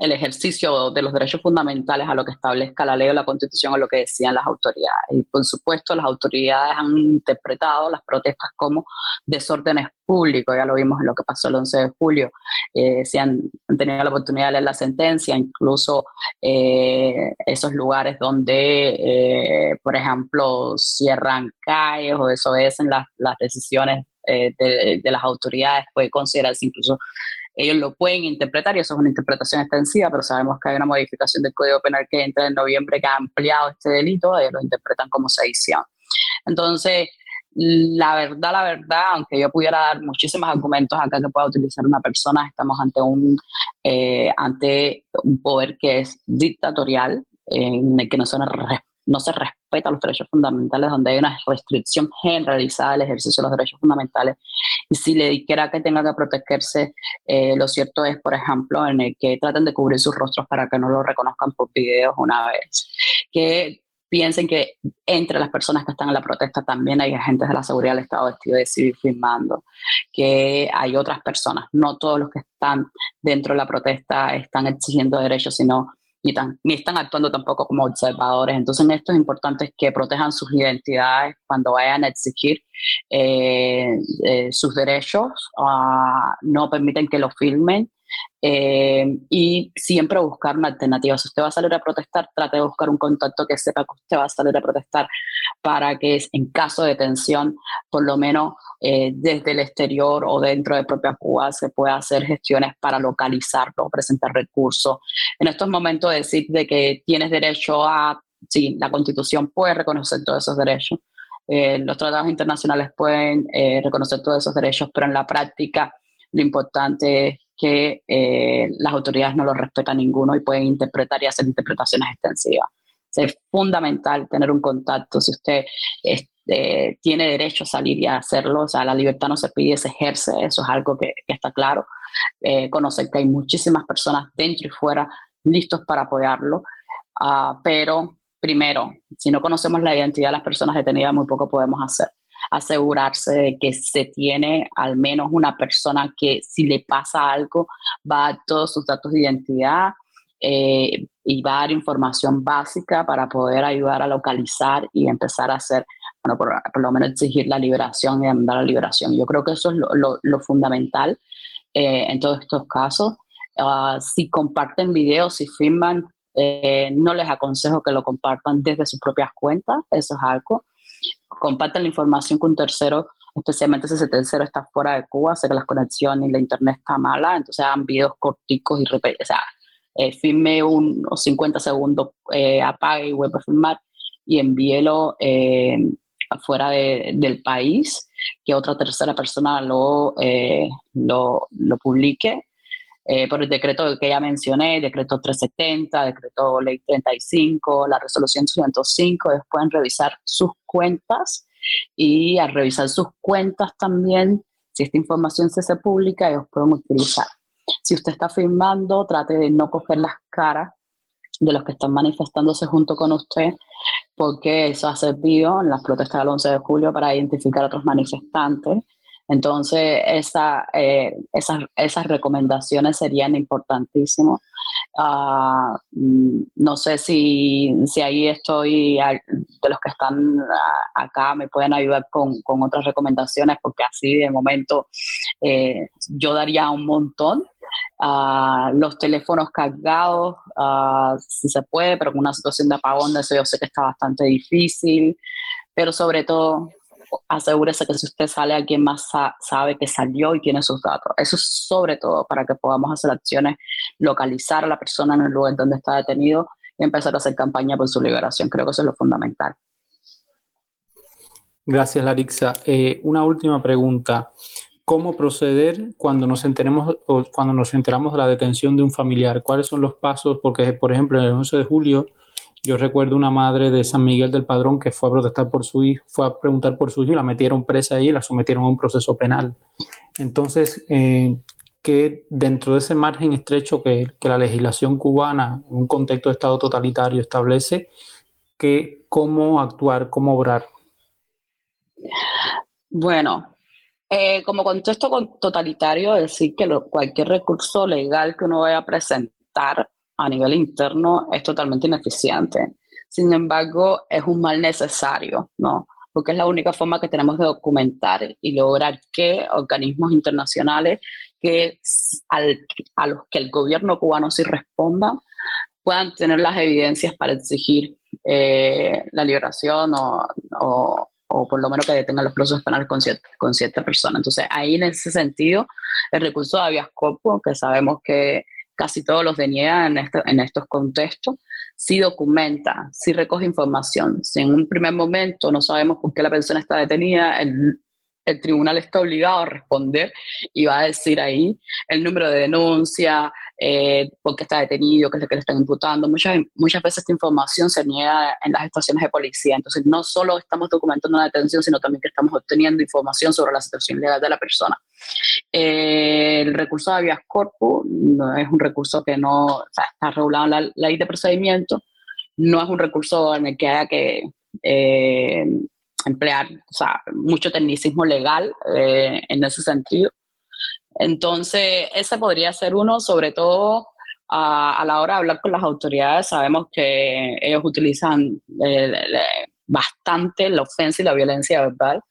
el ejercicio de los derechos fundamentales a lo que establezca la ley o la constitución o lo que decían las autoridades. Y por supuesto, las autoridades han interpretado las protestas como desórdenes públicos, ya lo vimos en lo que pasó el 11 de julio, eh, si han, tenido la oportunidad de leer la sentencia, incluso eh, esos lugares donde, eh, por ejemplo, cierran calles o desobedecen las, las decisiones de, de, las autoridades, puede considerarse incluso ellos lo pueden interpretar y eso es una interpretación extensiva, pero sabemos que hay una modificación del Código Penal que entra en noviembre que ha ampliado este delito, ellos lo interpretan como sedición. Entonces, la verdad, la verdad, aunque yo pudiera dar muchísimos argumentos acá que pueda utilizar una persona, estamos ante un, eh, ante un poder que es dictatorial, en el que no son no se respeta los derechos fundamentales, donde hay una restricción generalizada del ejercicio de los derechos fundamentales. Y si le dijera que tenga que protegerse, eh, lo cierto es, por ejemplo, en el que traten de cubrir sus rostros para que no lo reconozcan por videos una vez. Que piensen que entre las personas que están en la protesta también hay agentes de la seguridad del Estado vestidos de civil filmando, que hay otras personas, no todos los que están dentro de la protesta están exigiendo derechos, sino ni, ni están actuando tampoco como observadores. Entonces, en esto es importante que protejan sus identidades cuando vayan a exigir eh, eh, sus derechos, uh, no permiten que lo filmen, eh, y siempre buscar una alternativa. Si usted va a salir a protestar, trate de buscar un contacto que sepa que usted va a salir a protestar para que en caso de tensión, por lo menos eh, desde el exterior o dentro de propia Cuba, se pueda hacer gestiones para localizarlo, presentar recursos. En estos momentos decir de que tienes derecho a, sí, la constitución puede reconocer todos esos derechos. Eh, los tratados internacionales pueden reconocer todos esos derechos, pero en la práctica lo importante es que eh, las autoridades no lo respetan ninguno y pueden interpretar y hacer interpretaciones extensivas. Es fundamental tener un contacto. Si usted este, tiene derecho a salir y a hacerlo, o sea, la libertad no se pide, se ejerce, eso es algo que, está claro. Eh, conocer que hay muchísimas personas dentro y fuera listos para apoyarlo, uh, pero primero, si no conocemos la identidad de las personas detenidas, muy poco podemos hacer asegurarse de que se tiene al menos una persona que si le pasa algo va a todos sus datos de identidad eh, y va a dar información básica para poder ayudar a localizar y empezar a hacer, bueno, por, lo menos exigir la liberación y demandar la liberación. Yo creo que eso es lo, fundamental eh, en todos estos casos. Ah, si comparten videos, si filman, eh, no les aconsejo que lo compartan desde sus propias cuentas, eso es algo compartan la información con un tercero, especialmente si ese tercero está fuera de Cuba, sé que las conexiones y la internet está mala, entonces hagan videos corticos y o sea, eh, filme unos 50 segundos, eh, apague y vuelva a filmar y envíelo eh, afuera del país, que otra tercera persona lo, eh, lo publique eh, por el decreto que ya mencioné, decreto 370, decreto ley 35, la resolución 105, ellos pueden revisar sus cuentas y al revisar sus cuentas también, si esta información se hace pública, ellos pueden utilizar. Si usted está firmando, trate de no coger las caras de los que están manifestándose junto con usted, porque eso ha servido en las protestas del 11 de julio para identificar a otros manifestantes entonces, esa, eh, esas, esas, recomendaciones serían importantísimas. Ah, mm, no sé si, si, ahí estoy, de los que están acá, me pueden ayudar con, con otras recomendaciones, porque así de momento eh, yo daría un montón. Los teléfonos cargados, uh, si se puede, pero con una situación de apagón, eso yo sé que está bastante difícil, pero sobre todo asegúrese que si usted sale, alguien más sabe que salió y tiene sus datos. Eso es sobre todo para que podamos hacer acciones, localizar a la persona en el lugar donde está detenido y empezar a hacer campaña por su liberación. Creo que eso es lo fundamental. Gracias, Larixa. Eh, una última pregunta. ¿Cómo proceder cuando nos enteremos o cuando nos enteramos de la detención de un familiar? ¿Cuáles son los pasos? Porque, por ejemplo, en el 11 de julio yo recuerdo una madre de San Miguel del Padrón que fue a protestar por su hijo, fue a preguntar por su hijo y la metieron presa ahí y la sometieron a un proceso penal. Entonces, eh, que dentro de ese margen estrecho que, que, la legislación cubana, en un contexto de Estado totalitario, establece, que cómo actuar, cómo obrar. Bueno, eh, como contexto totalitario, decir que cualquier recurso legal que uno vaya a presentar a nivel interno es totalmente ineficiente. Sin embargo, es un mal necesario, ¿no? Porque es la única forma que tenemos de documentar y lograr que organismos internacionales que a los que el gobierno cubano sí responda puedan tener las evidencias para exigir eh, la liberación o, o, o, por lo menos que detengan los procesos penales con cierta, con cierta persona. Entonces, ahí en ese sentido, el recurso de habeas corpus, que sabemos que casi todos los deniegan en, en estos contextos, si documenta, si recoge información. Si en un primer momento no sabemos por qué la persona está detenida, el, el tribunal está obligado a responder y va a decir ahí el número de denuncia, eh, por qué está detenido, qué es lo que le están imputando. Muchas, muchas veces esta información se niega en las estaciones de policía. Entonces, no solo estamos documentando una detención, sino también que estamos obteniendo información sobre la situación legal de la persona. Eh, el recurso de habeas corpus no es un recurso que no está regulado en la ley de procedimiento, no es un recurso en el que haya que eh, emplear o sea, mucho tecnicismo legal eh, en ese sentido. Entonces, ese podría ser uno, sobre todo a, la hora de hablar con las autoridades, sabemos que ellos utilizan eh, bastante la ofensa y la violencia verbal.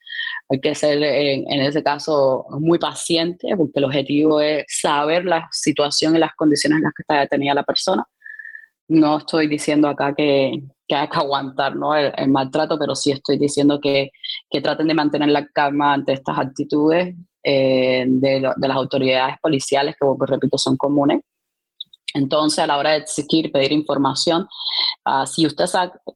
hay que ser en, ese caso muy paciente porque el objetivo es saber la situación y las condiciones en las que está detenida la persona. No estoy diciendo acá que, que hay que aguantar ¿no? el, maltrato, pero sí estoy diciendo que, que, traten de mantener la calma ante estas actitudes eh, de, de, las autoridades policiales, que, repito, son comunes. Entonces, a la hora de exigir, pedir información, uh, si usted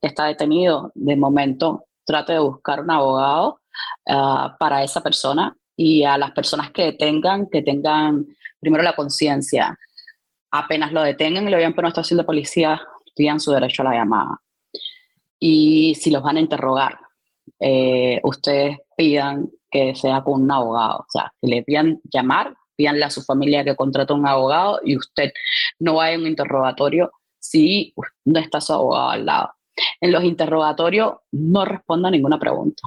está detenido, de momento trate de buscar un abogado uh, para esa persona y a las personas que detengan, que tengan primero la conciencia. Apenas lo detengan y lo vean por una estación de policía, pidan su derecho a la llamada y si los van a interrogar, eh, ustedes pidan que sea con un abogado, o sea, que le pidan llamar, pídanle a su familia que contrate un abogado y usted no vaya a un interrogatorio si no está su abogado al lado. En los interrogatorios no responda ninguna pregunta.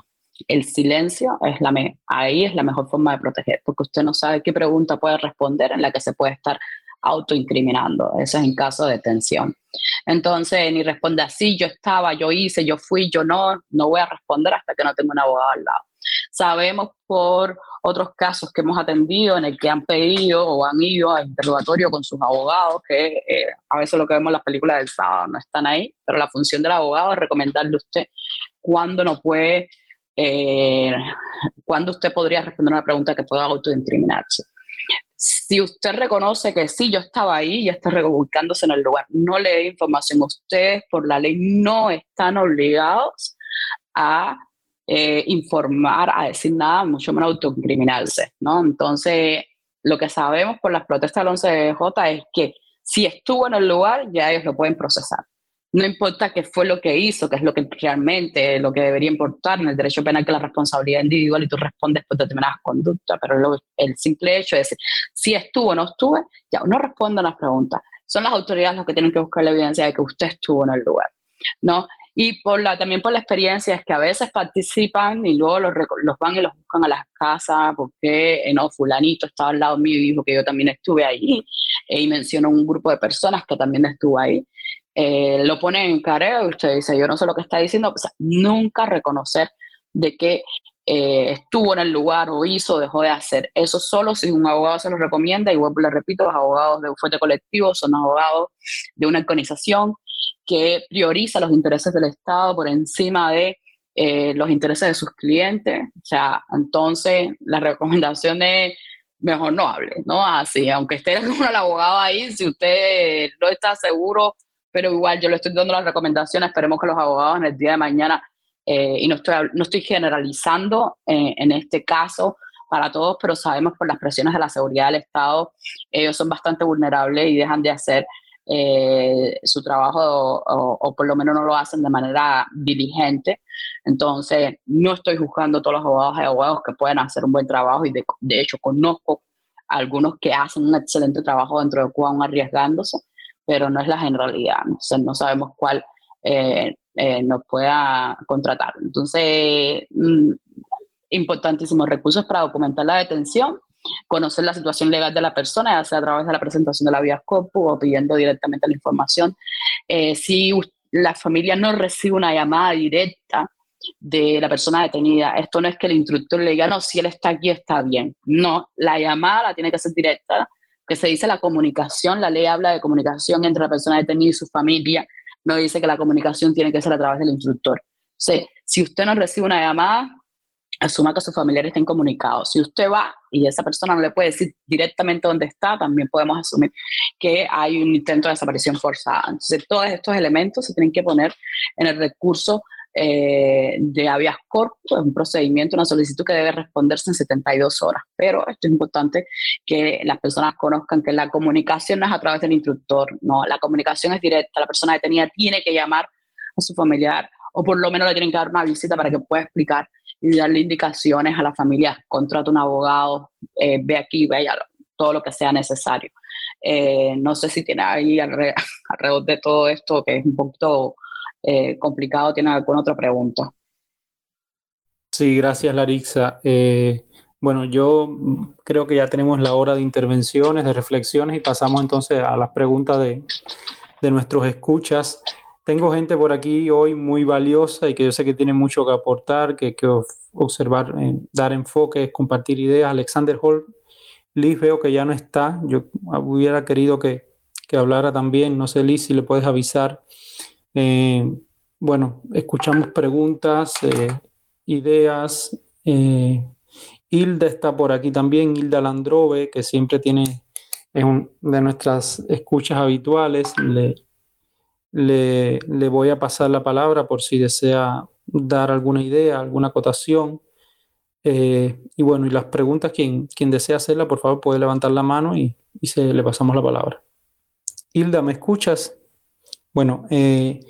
El silencio es la ahí es la mejor forma de proteger, porque usted no sabe qué pregunta puede responder en la que se puede estar autoincriminando. Eso es en caso de detención. Entonces, ni responde así, yo estaba, yo hice, yo fui, yo no, no voy a responder hasta que no tenga un abogado al lado. Sabemos por otros casos que hemos atendido en el que han pedido o han ido a interrogatorio con sus abogados, que eh, a veces lo que vemos en las películas del sábado no están ahí, pero la función del abogado es recomendarle a usted cuándo no puede, eh, cuándo usted podría responder una pregunta que pueda autoincriminarse. Si usted reconoce que sí, yo estaba ahí y está ubicándose en el lugar, no le dé información. Ustedes, por la ley, no están obligados a eh, informar, a decir nada, mucho menos autocriminarse, ¿no? Entonces, lo que sabemos por las protestas del 11J es que si estuvo en el lugar, ya ellos lo pueden procesar no importa qué fue lo que hizo, que es lo que realmente lo que debería importar en el derecho penal, que la responsabilidad individual y tú respondes por determinadas conductas, pero el simple hecho decir si estuvo o no estuve, ya no respondan las preguntas. Son las autoridades los que tienen que buscar la evidencia de que usted estuvo en el lugar, ¿no? Y por la, también por la experiencia es que a veces participan y luego los, van y los buscan a las casas porque, eh, no, fulanito estaba al lado mío y dijo que yo también estuve ahí y mencionó un grupo de personas que también estuvo ahí. Eh, lo pone en careo y usted dice, yo no sé lo que está diciendo, nunca reconocer de que eh, estuvo en el lugar o hizo dejó de hacer. Eso solo si un abogado se lo recomienda, y vuelvo le repito, los abogados de un fuerte colectivo son abogados de una organización que prioriza los intereses del Estado por encima de eh, los intereses de sus clientes. O sea, entonces la recomendación es mejor no hable, ¿no? Así, aunque esté con el abogado ahí, si usted no está seguro pero igual yo le estoy dando las recomendaciones, esperemos que los abogados en el día de mañana, eh, y no estoy, no estoy generalizando eh, en este caso para todos, pero sabemos por las presiones de la seguridad del Estado, ellos son bastante vulnerables y dejan de hacer eh, su trabajo o, por lo menos no lo hacen de manera diligente. Entonces, no estoy juzgando a todos los abogados y abogados que pueden hacer un buen trabajo y de, de hecho conozco algunos que hacen un excelente trabajo dentro de Cuba, arriesgándose pero no es la generalidad, ¿no? no sabemos cuál eh, eh, nos pueda contratar. Entonces, mm, importantísimos recursos para documentar la detención, conocer la situación legal de la persona, ya sea a través de la presentación de la vía corpus o pidiendo directamente la información. Eh, si la familia no recibe una llamada directa de la persona detenida, esto no es que el instructor le diga, no, si él está aquí está bien. No, la llamada la tiene que ser directa que se dice la comunicación, la ley habla de comunicación entre la persona detenida y su familia, no dice que la comunicación tiene que ser a través del instructor. si usted no recibe una llamada, asuma que sus familiares estén comunicados. Si usted va y esa persona no le puede decir directamente dónde está, también podemos asumir que hay un intento de desaparición forzada. Entonces, todos estos elementos se tienen que poner en el recurso eh, de habeas corpus, es un procedimiento, una solicitud que debe responderse en 72 horas. Pero esto es importante que las personas conozcan que la comunicación no es a través del instructor, no, la comunicación es directa, la persona detenida tiene que llamar a su familiar o por lo menos le tienen que dar una visita para que pueda explicar y darle indicaciones a la familia, contrata un abogado, eh, ve aquí, vaya todo lo que sea necesario. Eh, no sé si tiene ahí alrededor de todo esto, que es un poquito eh, complicado, ¿tiene alguna otra pregunta? Sí, gracias Larixa. Eh, bueno, yo creo que ya tenemos la hora de intervenciones, de reflexiones y pasamos entonces a las preguntas de, de nuestros escuchas. tengo gente por aquí hoy muy valiosa y que yo sé que tiene mucho que aportar, que, que observar, eh, dar enfoque, compartir ideas. Alexander Hall, Liz veo que ya no está. Yo hubiera querido que, que hablara también. No sé, Liz, si le puedes avisar. Eh, bueno, escuchamos preguntas, eh, ideas. Hilda está por aquí también, Hilda Landrove, que siempre tiene, es una de nuestras escuchas habituales. Le, le, voy a pasar la palabra por si desea dar alguna idea, alguna acotación. Eh, y bueno, y las preguntas, quien, quien desea hacerla, por favor puede levantar la mano y, se, le pasamos la palabra. Hilda, ¿me escuchas? Bueno, eh,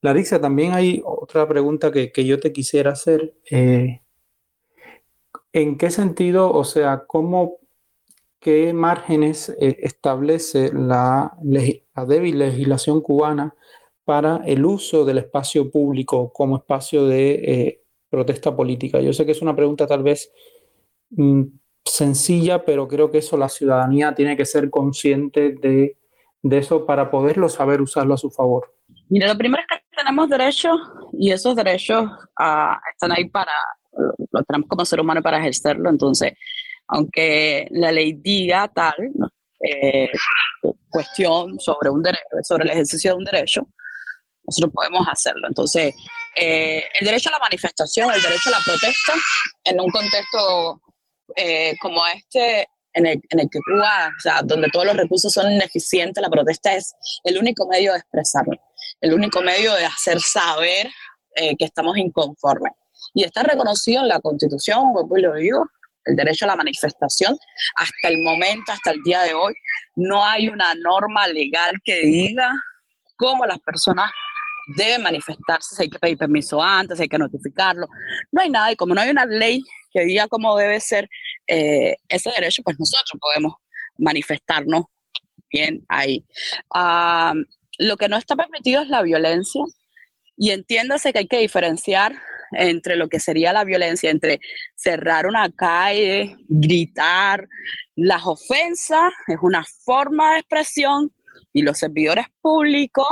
Larissa, también hay otra pregunta que, yo te quisiera hacer. Eh, ¿En qué sentido, o sea, cómo, qué márgenes eh, establece la, la débil legislación cubana para el uso del espacio público como espacio de protesta política? Yo sé que es una pregunta tal vez mm, sencilla, pero creo que eso la ciudadanía tiene que ser consciente de, eso para poderlo saber usarlo a su favor. Mira, lo primero es que tenemos derechos y esos derechos ah, están ahí para, lo tenemos como ser humano para ejercerlo, entonces, aunque la ley diga tal, eh, cuestión sobre, un sobre el ejercicio de un derecho, nosotros podemos hacerlo. Entonces, eh, el derecho a la manifestación, el derecho a la protesta, en un contexto eh, como este, en el, en el, que Cuba, o sea, donde todos los recursos son ineficientes, la protesta es el único medio de expresarlo, el único medio de hacer saber eh, que estamos inconformes. Y está reconocido en la Constitución, como lo digo, el derecho a la manifestación. Hasta el momento, hasta el día de hoy, no hay una norma legal que diga cómo las personas debe manifestarse, hay que pedir permiso antes, hay que notificarlo. No hay nada y como no hay una ley que diga cómo debe ser eh, ese derecho, pues nosotros podemos manifestarnos bien ahí. Ah, lo que no está permitido es la violencia y entiéndase que hay que diferenciar entre lo que sería la violencia, entre cerrar una calle, gritar, las ofensas es una forma de expresión y los servidores públicos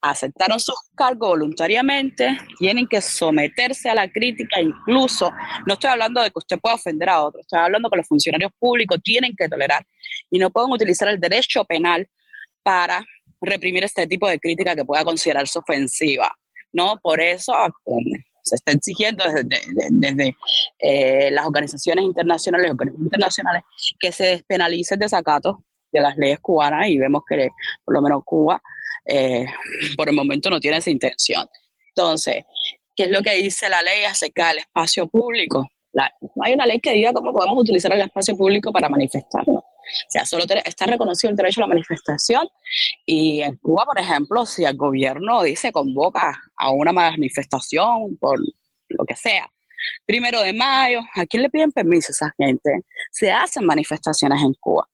aceptaron sus cargos voluntariamente, tienen que someterse a la crítica, incluso, no estoy hablando de que usted pueda ofender a otro, estoy hablando que los funcionarios públicos tienen que tolerar y no pueden utilizar el derecho penal para reprimir este tipo de crítica que pueda considerarse ofensiva, ¿no? Por eso se está exigiendo desde, eh, las organizaciones internacionales, organismos internacionales, que se despenalice el desacato de las leyes cubanas y vemos que por lo menos Cuba eh, por el momento no tiene esa intención. Entonces, ¿qué es lo que dice la ley acerca del espacio público? no hay una ley que diga cómo podemos utilizar el espacio público para manifestarnos. O sea, solo está reconocido el derecho a la manifestación y en Cuba, por ejemplo, si el gobierno dice convoca a una manifestación por lo que sea, primero de mayo, ¿a quién le piden permiso a esa gente? Se hacen manifestaciones en Cuba.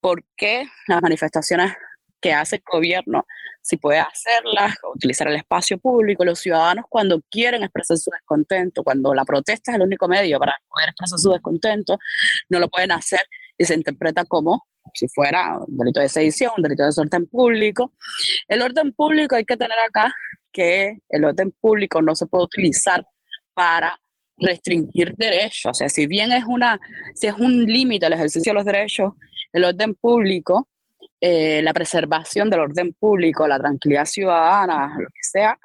¿Por qué las manifestaciones que hace el gobierno, si puede hacerlas, utilizar el espacio público, los ciudadanos cuando quieren expresar su descontento, cuando la protesta es el único medio para poder expresar su descontento, no lo pueden hacer y se interpreta como si fuera un delito de sedición, un delito de desorden público. El orden público hay que tener acá que el orden público no se puede utilizar para restringir derechos. O sea, si bien es, una, si es un límite el ejercicio de los derechos, el orden público eh, la preservación del orden público, la tranquilidad ciudadana, lo que sea,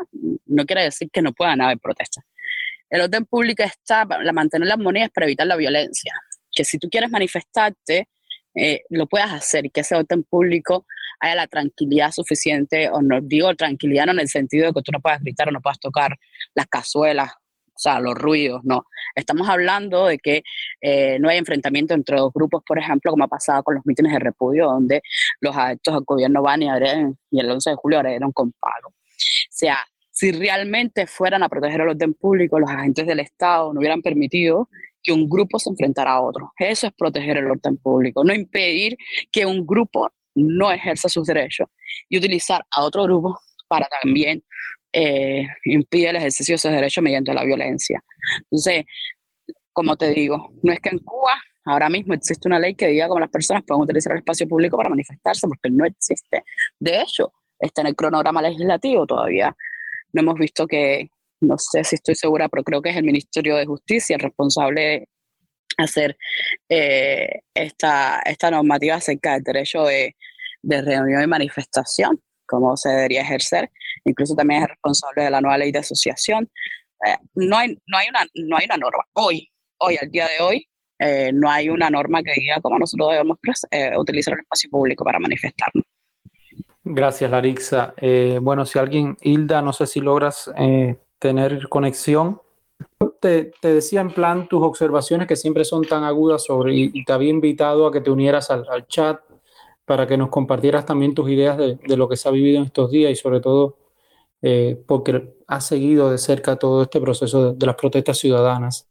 no quiere decir que no puedan haber protestas. El orden público está para mantener las monedas para evitar la violencia. Que si tú quieres manifestarte, eh, lo puedas hacer y que ese orden público haya la tranquilidad suficiente, o no digo tranquilidad no en el sentido de que tú no puedas gritar o no puedas tocar las cazuelas o sea, los ruidos, no. Estamos hablando de que eh, no hay enfrentamiento entre dos grupos, por ejemplo, como ha pasado con los mítines de repudio, donde los adeptos al gobierno van y, y el 11 de julio agredieron con palo. O sea, si realmente fueran a proteger el orden público, los agentes del Estado no hubieran permitido que un grupo se enfrentara a otro. Eso es proteger el orden público, no impedir que un grupo no ejerza sus derechos y utilizar a otro grupo para también eh, impide el ejercicio de esos derechos mediante la violencia. Entonces, como te digo, no es que en Cuba ahora mismo existe una ley que diga cómo las personas pueden utilizar el espacio público para manifestarse, porque no existe. De hecho, está en el cronograma legislativo, todavía no hemos visto que, no sé si estoy segura, pero creo que es el Ministerio de Justicia el responsable de hacer eh, esta, esta normativa acerca del derecho de, de reunión y manifestación, cómo se debería ejercer. Incluso también es responsable de la nueva ley de asociación. Eh, no, hay, no, hay una, no hay una norma. Hoy, hoy, al día de hoy, eh, no hay una norma que diga cómo nosotros debemos utilizar el espacio público para manifestarnos. Gracias, Larixa. bueno, si alguien, Hilda, no sé si logras tener conexión. Te, te, decía en plan tus observaciones que siempre son tan agudas sobre, y, te había invitado a que te unieras al, chat para que nos compartieras también tus ideas de, de, lo que se ha vivido en estos días y sobre todo eh, porque has seguido de cerca todo este proceso de, de, las protestas ciudadanas.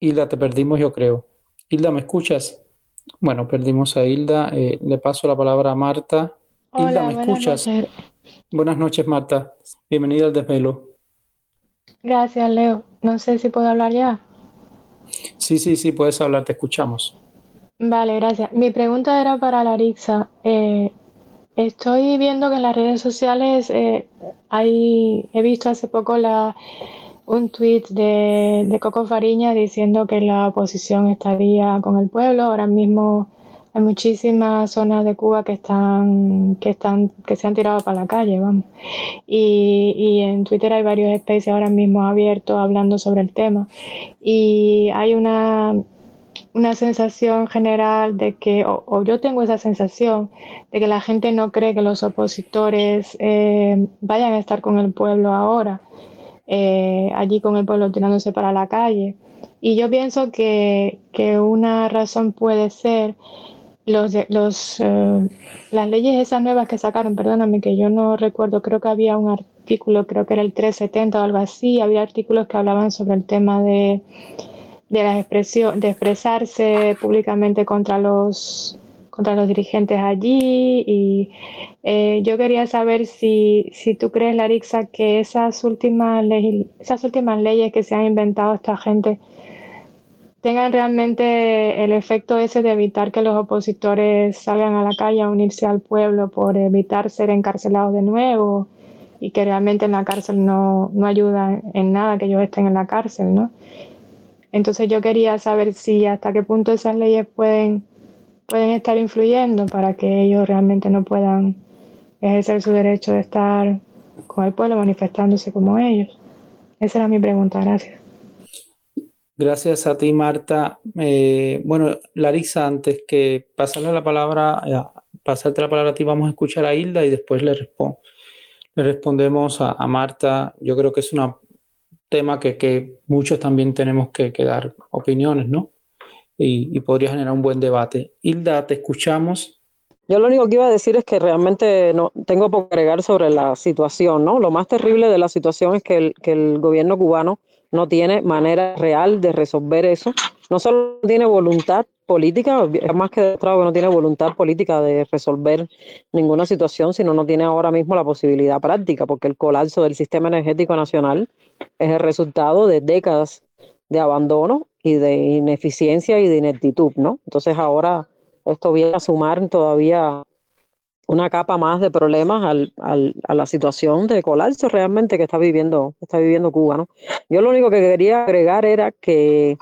Hilda, te perdimos yo creo. Hilda, ¿me escuchas? Bueno, perdimos a Hilda. Eh, le paso la palabra a Marta. Hola, Hilda, ¿me escuchas? Noches. Buenas noches, Marta. Bienvenida al desvelo. Gracias, Leo. No sé si puedo hablar ya. Sí, sí, sí, puedes hablar, te escuchamos. Vale, gracias. Mi pregunta era para Larixa. Eh, estoy viendo que en las redes sociales eh, hay, he visto hace poco la, un tweet de, Coco Fariña diciendo que la oposición estaría con el pueblo. Ahora mismo hay muchísimas zonas de Cuba que están, que están, que se han tirado para la calle, vamos. Y, y en Twitter hay varios especies ahora mismo abiertos hablando sobre el tema. Y hay una, una sensación general de que, o, yo tengo esa sensación de que la gente no cree que los opositores eh, vayan a estar con el pueblo ahora, eh, allí con el pueblo tirándose para la calle. Y yo pienso que, que una razón puede ser los, los, eh, las leyes esas nuevas que sacaron, perdóname que yo no recuerdo, creo que había un artículo, creo que era el 370 o algo así, había artículos que hablaban sobre el tema de, de la expresión, de expresarse públicamente contra los contra los dirigentes allí y eh, yo quería saber si, si tú crees, Larixa, que esas últimas, esas últimas leyes que se han inventado esta gente tengan realmente el efecto ese de evitar que los opositores salgan a la calle a unirse al pueblo por evitar ser encarcelados de nuevo y que realmente en la cárcel no, no ayuda en nada que ellos estén en la cárcel, ¿no? Entonces yo quería saber si hasta qué punto esas leyes pueden, pueden estar influyendo para que ellos realmente no puedan ejercer su derecho de estar con el pueblo manifestándose como ellos. Esa era mi pregunta, gracias. Gracias a ti, Marta. Eh, bueno, Larisa, antes que pasarle la palabra, eh, pasarte la palabra a ti, vamos a escuchar a Hilda y después le, le respondemos a, Marta. Yo creo que es un tema que, que muchos también tenemos que, que dar opiniones, ¿no? Y, y, podría generar un buen debate. Hilda, te escuchamos. Yo lo único que iba a decir es que realmente no tengo por agregar sobre la situación, ¿no? Lo más terrible de la situación es que el, que el gobierno cubano no tiene manera real de resolver eso. No solo tiene voluntad política, más que demostrado que no tiene voluntad política de resolver ninguna situación, sino no tiene ahora mismo la posibilidad práctica, porque el colapso del sistema energético nacional es el resultado de décadas de abandono y de ineficiencia y de ineptitud, ¿no? Entonces ahora esto viene a sumar todavía una capa más de problemas al, al, a la situación de colapso realmente que está viviendo, está viviendo Cuba. ¿no? Yo lo único que quería agregar era que,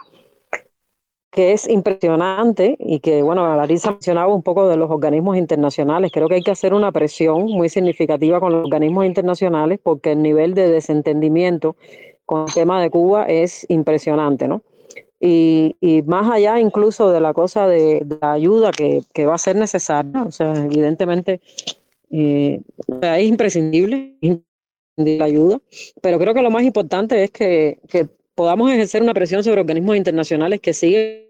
que es impresionante y que, bueno, Larisa mencionaba un poco de los organismos internacionales. Creo que hay que hacer una presión muy significativa con los organismos internacionales porque el nivel de desentendimiento con el tema de Cuba es impresionante, ¿no? Y, y, más allá incluso de la cosa de, la ayuda que, que, va a ser necesaria, o sea, evidentemente eh, es imprescindible la ayuda, pero creo que lo más importante es que, que podamos ejercer una presión sobre organismos internacionales que siguen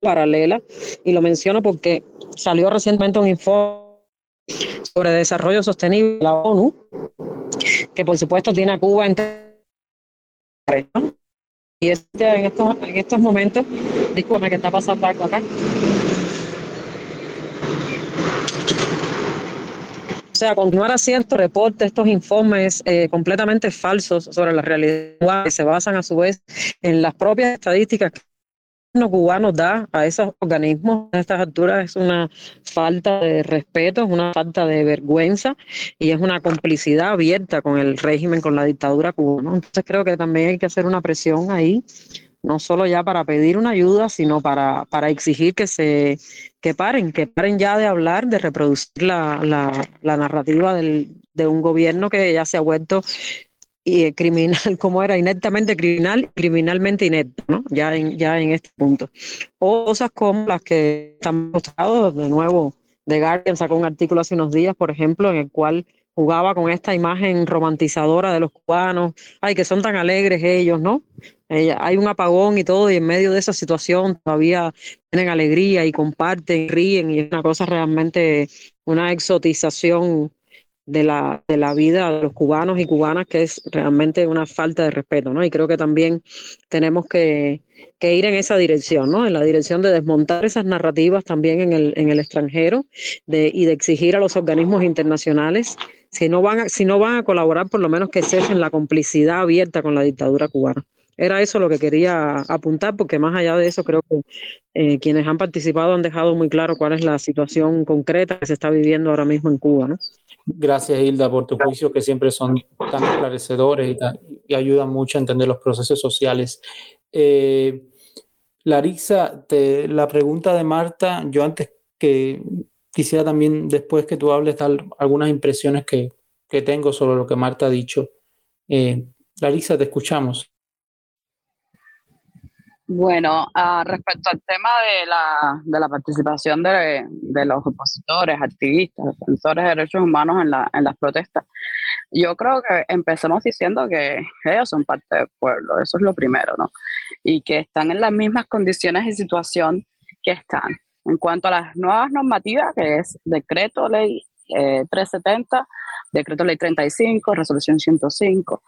paralela, y lo menciono porque salió recientemente un informe sobre desarrollo sostenible de la ONU, que por supuesto tiene a Cuba entre y este, en, estos, en estos momentos, disculpe que está pasando algo acá. O sea, continuar haciendo reportes, estos informes eh, completamente falsos sobre la realidad que se basan a su vez en las propias estadísticas cubano da a esos organismos a estas alturas es una falta de respeto, es una falta de vergüenza y es una complicidad abierta con el régimen, con la dictadura cubana. Entonces creo que también hay que hacer una presión ahí, no solo ya para pedir una ayuda, sino para, para exigir que se que paren, que paren ya de hablar, de reproducir la, la, la narrativa del, de un gobierno que ya se ha vuelto y eh, criminal, como era inectamente criminal, criminalmente inepto, ¿no? Ya en, ya en este punto. O cosas como las que están mostrados, de nuevo, The Guardian sacó un artículo hace unos días, por ejemplo, en el cual jugaba con esta imagen romantizadora de los cubanos, ay, que son tan alegres ellos, ¿no? Eh, hay un apagón y todo, y en medio de esa situación todavía tienen alegría y comparten, ríen, y es una cosa realmente, una exotización de la, de la vida de los cubanos y cubanas, que es realmente una falta de respeto, ¿no? Y creo que también tenemos que, que ir en esa dirección, ¿no? En la dirección de desmontar esas narrativas también en el, en el extranjero de, y de exigir a los organismos internacionales, si no, van a, si no van a colaborar, por lo menos que cesen la complicidad abierta con la dictadura cubana. Era eso lo que quería apuntar, porque más allá de eso, creo que eh, quienes han participado han dejado muy claro cuál es la situación concreta que se está viviendo ahora mismo en Cuba. Gracias, Hilda, por tus juicios que siempre son tan esclarecedores y, ayudan mucho a entender los procesos sociales. Eh, Larissa, la pregunta de Marta, yo antes que quisiera también, después que tú hables, dar algunas impresiones que, que tengo sobre lo que Marta ha dicho. Eh, Larissa, te escuchamos. Bueno, uh, respecto al tema de la, de la participación de, de, los opositores, activistas, defensores de derechos humanos en, la, en las protestas, yo creo que empecemos diciendo que ellos son parte del pueblo, eso es lo primero, ¿no? Y que están en las mismas condiciones y situación que están. En cuanto a las nuevas normativas, que es decreto ley eh, 370, decreto ley 35, resolución 105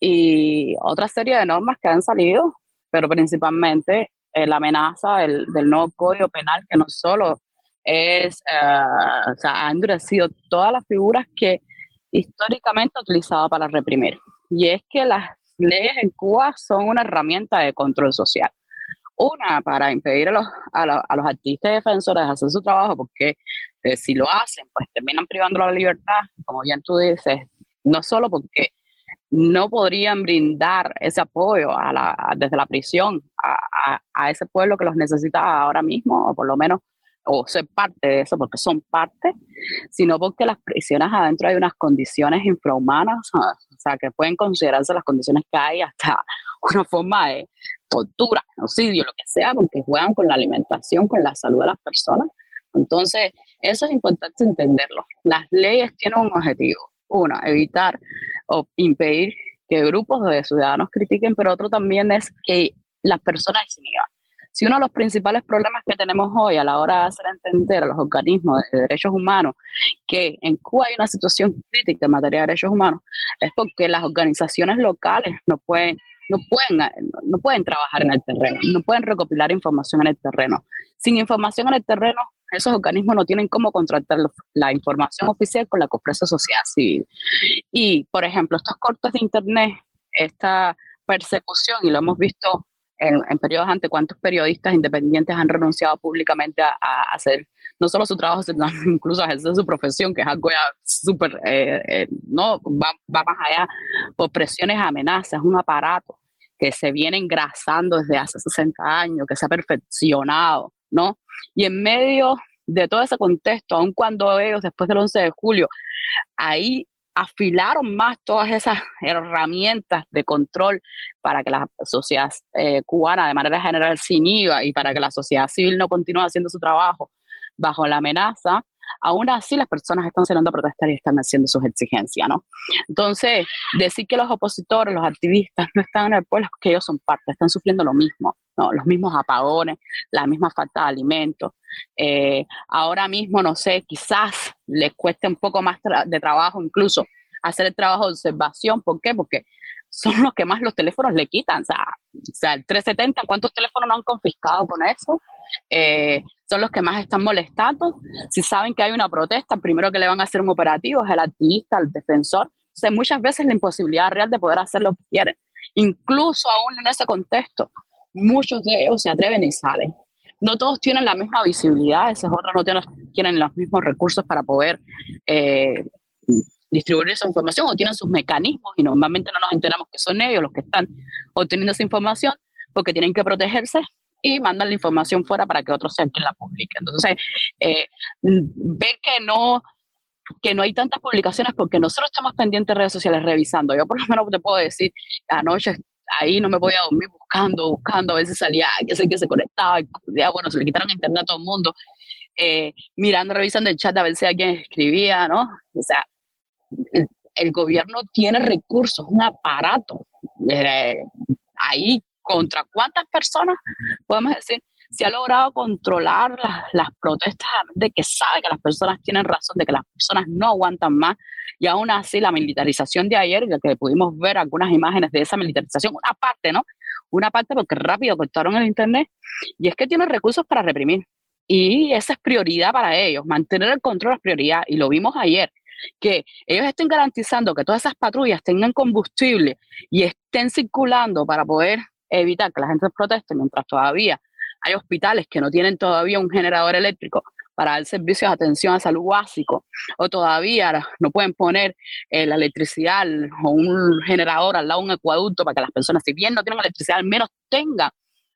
y otra serie de normas que han salido pero principalmente eh, la amenaza del, nuevo código penal, que no solo es, uh, o sea, ha endurecido todas las figuras que históricamente ha utilizado para reprimir. Y es que las leyes en Cuba son una herramienta de control social. Una, para impedir a los, a, a los artistas defensores de hacer su trabajo, porque eh, si lo hacen, pues terminan privando la libertad, como bien tú dices, no solo porque no podrían brindar ese apoyo desde la prisión a, ese pueblo que los necesita ahora mismo, o por lo menos, o ser parte de eso, porque son parte, sino porque las prisiones adentro hay unas condiciones infrahumanas, o sea, que pueden considerarse las condiciones que hay hasta una forma de tortura, genocidio, lo que sea, porque juegan con la alimentación, con la salud de las personas. Entonces, eso es importante entenderlo. Las leyes tienen un objetivo, uno, evitar o impedir que grupos de ciudadanos critiquen, pero otro también es que las personas se Si uno de los principales problemas que tenemos hoy a la hora de hacer entender a los organismos de derechos humanos que en Cuba hay una situación crítica en materia de derechos humanos, es porque las organizaciones locales no pueden no pueden, no pueden trabajar en el terreno, no pueden recopilar información en el terreno. Sin información en el terreno, esos organismos no tienen cómo contratar la información oficial con la que ofrece sociedad civil. Y, por ejemplo, estos cortes de Internet, esta persecución, y lo hemos visto en, en periodos antes, cuántos periodistas independientes han renunciado públicamente a, hacer no solo su trabajo, sino incluso ejercer su profesión, que es algo ya súper, eh, eh, no, va, va, más allá, por presiones, amenazas, un aparato que se viene engrasando desde hace 60 años, que se ha perfeccionado, ¿no? Y en medio de todo ese contexto, aun cuando ellos después del 11 de julio, ahí afilaron más todas esas herramientas de control para que la sociedad eh, cubana de manera general se inhiba y para que la sociedad civil no continúe haciendo su trabajo bajo la amenaza, aún así las personas están saliendo a protestar y están haciendo sus exigencias, ¿no? Entonces, decir que los opositores, los activistas no están en el pueblo que ellos son parte, están sufriendo lo mismo, ¿no? Los mismos apagones, la misma falta de alimentos. Eh, ahora mismo, no sé, quizás les cueste un poco más de trabajo incluso hacer el trabajo de observación. ¿Por qué? Porque son los que más los teléfonos le quitan. O sea, o sea el 370, ¿cuántos teléfonos no han confiscado con eso? Eh, son los que más están molestando. Si saben que hay una protesta, primero que le van a hacer un operativo es el activista, el defensor. Sea, muchas veces la imposibilidad real de poder hacer lo que quieren. Incluso aún en ese contexto, muchos de ellos se atreven y salen. No todos tienen la misma visibilidad, esos otros no tienen, tienen los mismos recursos para poder eh, distribuir esa información o tienen sus mecanismos y normalmente no nos enteramos que son ellos los que están obteniendo esa información porque tienen que protegerse y mandan la información fuera para que otros sean quien la publiquen. Entonces, eh, que no que no hay tantas publicaciones porque nosotros estamos pendientes de redes sociales revisando. Yo por lo menos te puedo decir, anoche ahí no me podía dormir buscando, buscando, a veces salía, que sé que se conectaba, ya bueno, se le quitaron internet a todo el mundo, eh, mirando, revisando el chat a ver si alguien escribía, ¿no? O sea, el, gobierno tiene recursos, un aparato eh, ahí contra cuántas personas, podemos decir, se ha logrado controlar las, protestas de que sabe que las personas tienen razón, de que las personas no aguantan más. Y aún así, la militarización de ayer, que pudimos ver algunas imágenes de esa militarización, una parte, ¿no? Una parte porque rápido cortaron el Internet, y es que tienen recursos para reprimir. Y esa es prioridad para ellos, mantener el control es prioridad, y lo vimos ayer que ellos estén garantizando que todas esas patrullas tengan combustible y estén circulando para poder evitar que la gente proteste mientras todavía hay hospitales que no tienen todavía un generador eléctrico para dar servicios de atención a salud básico, o todavía no pueden poner eh, la electricidad o un generador al lado de un acueducto para que las personas, si bien no tienen electricidad, al menos tengan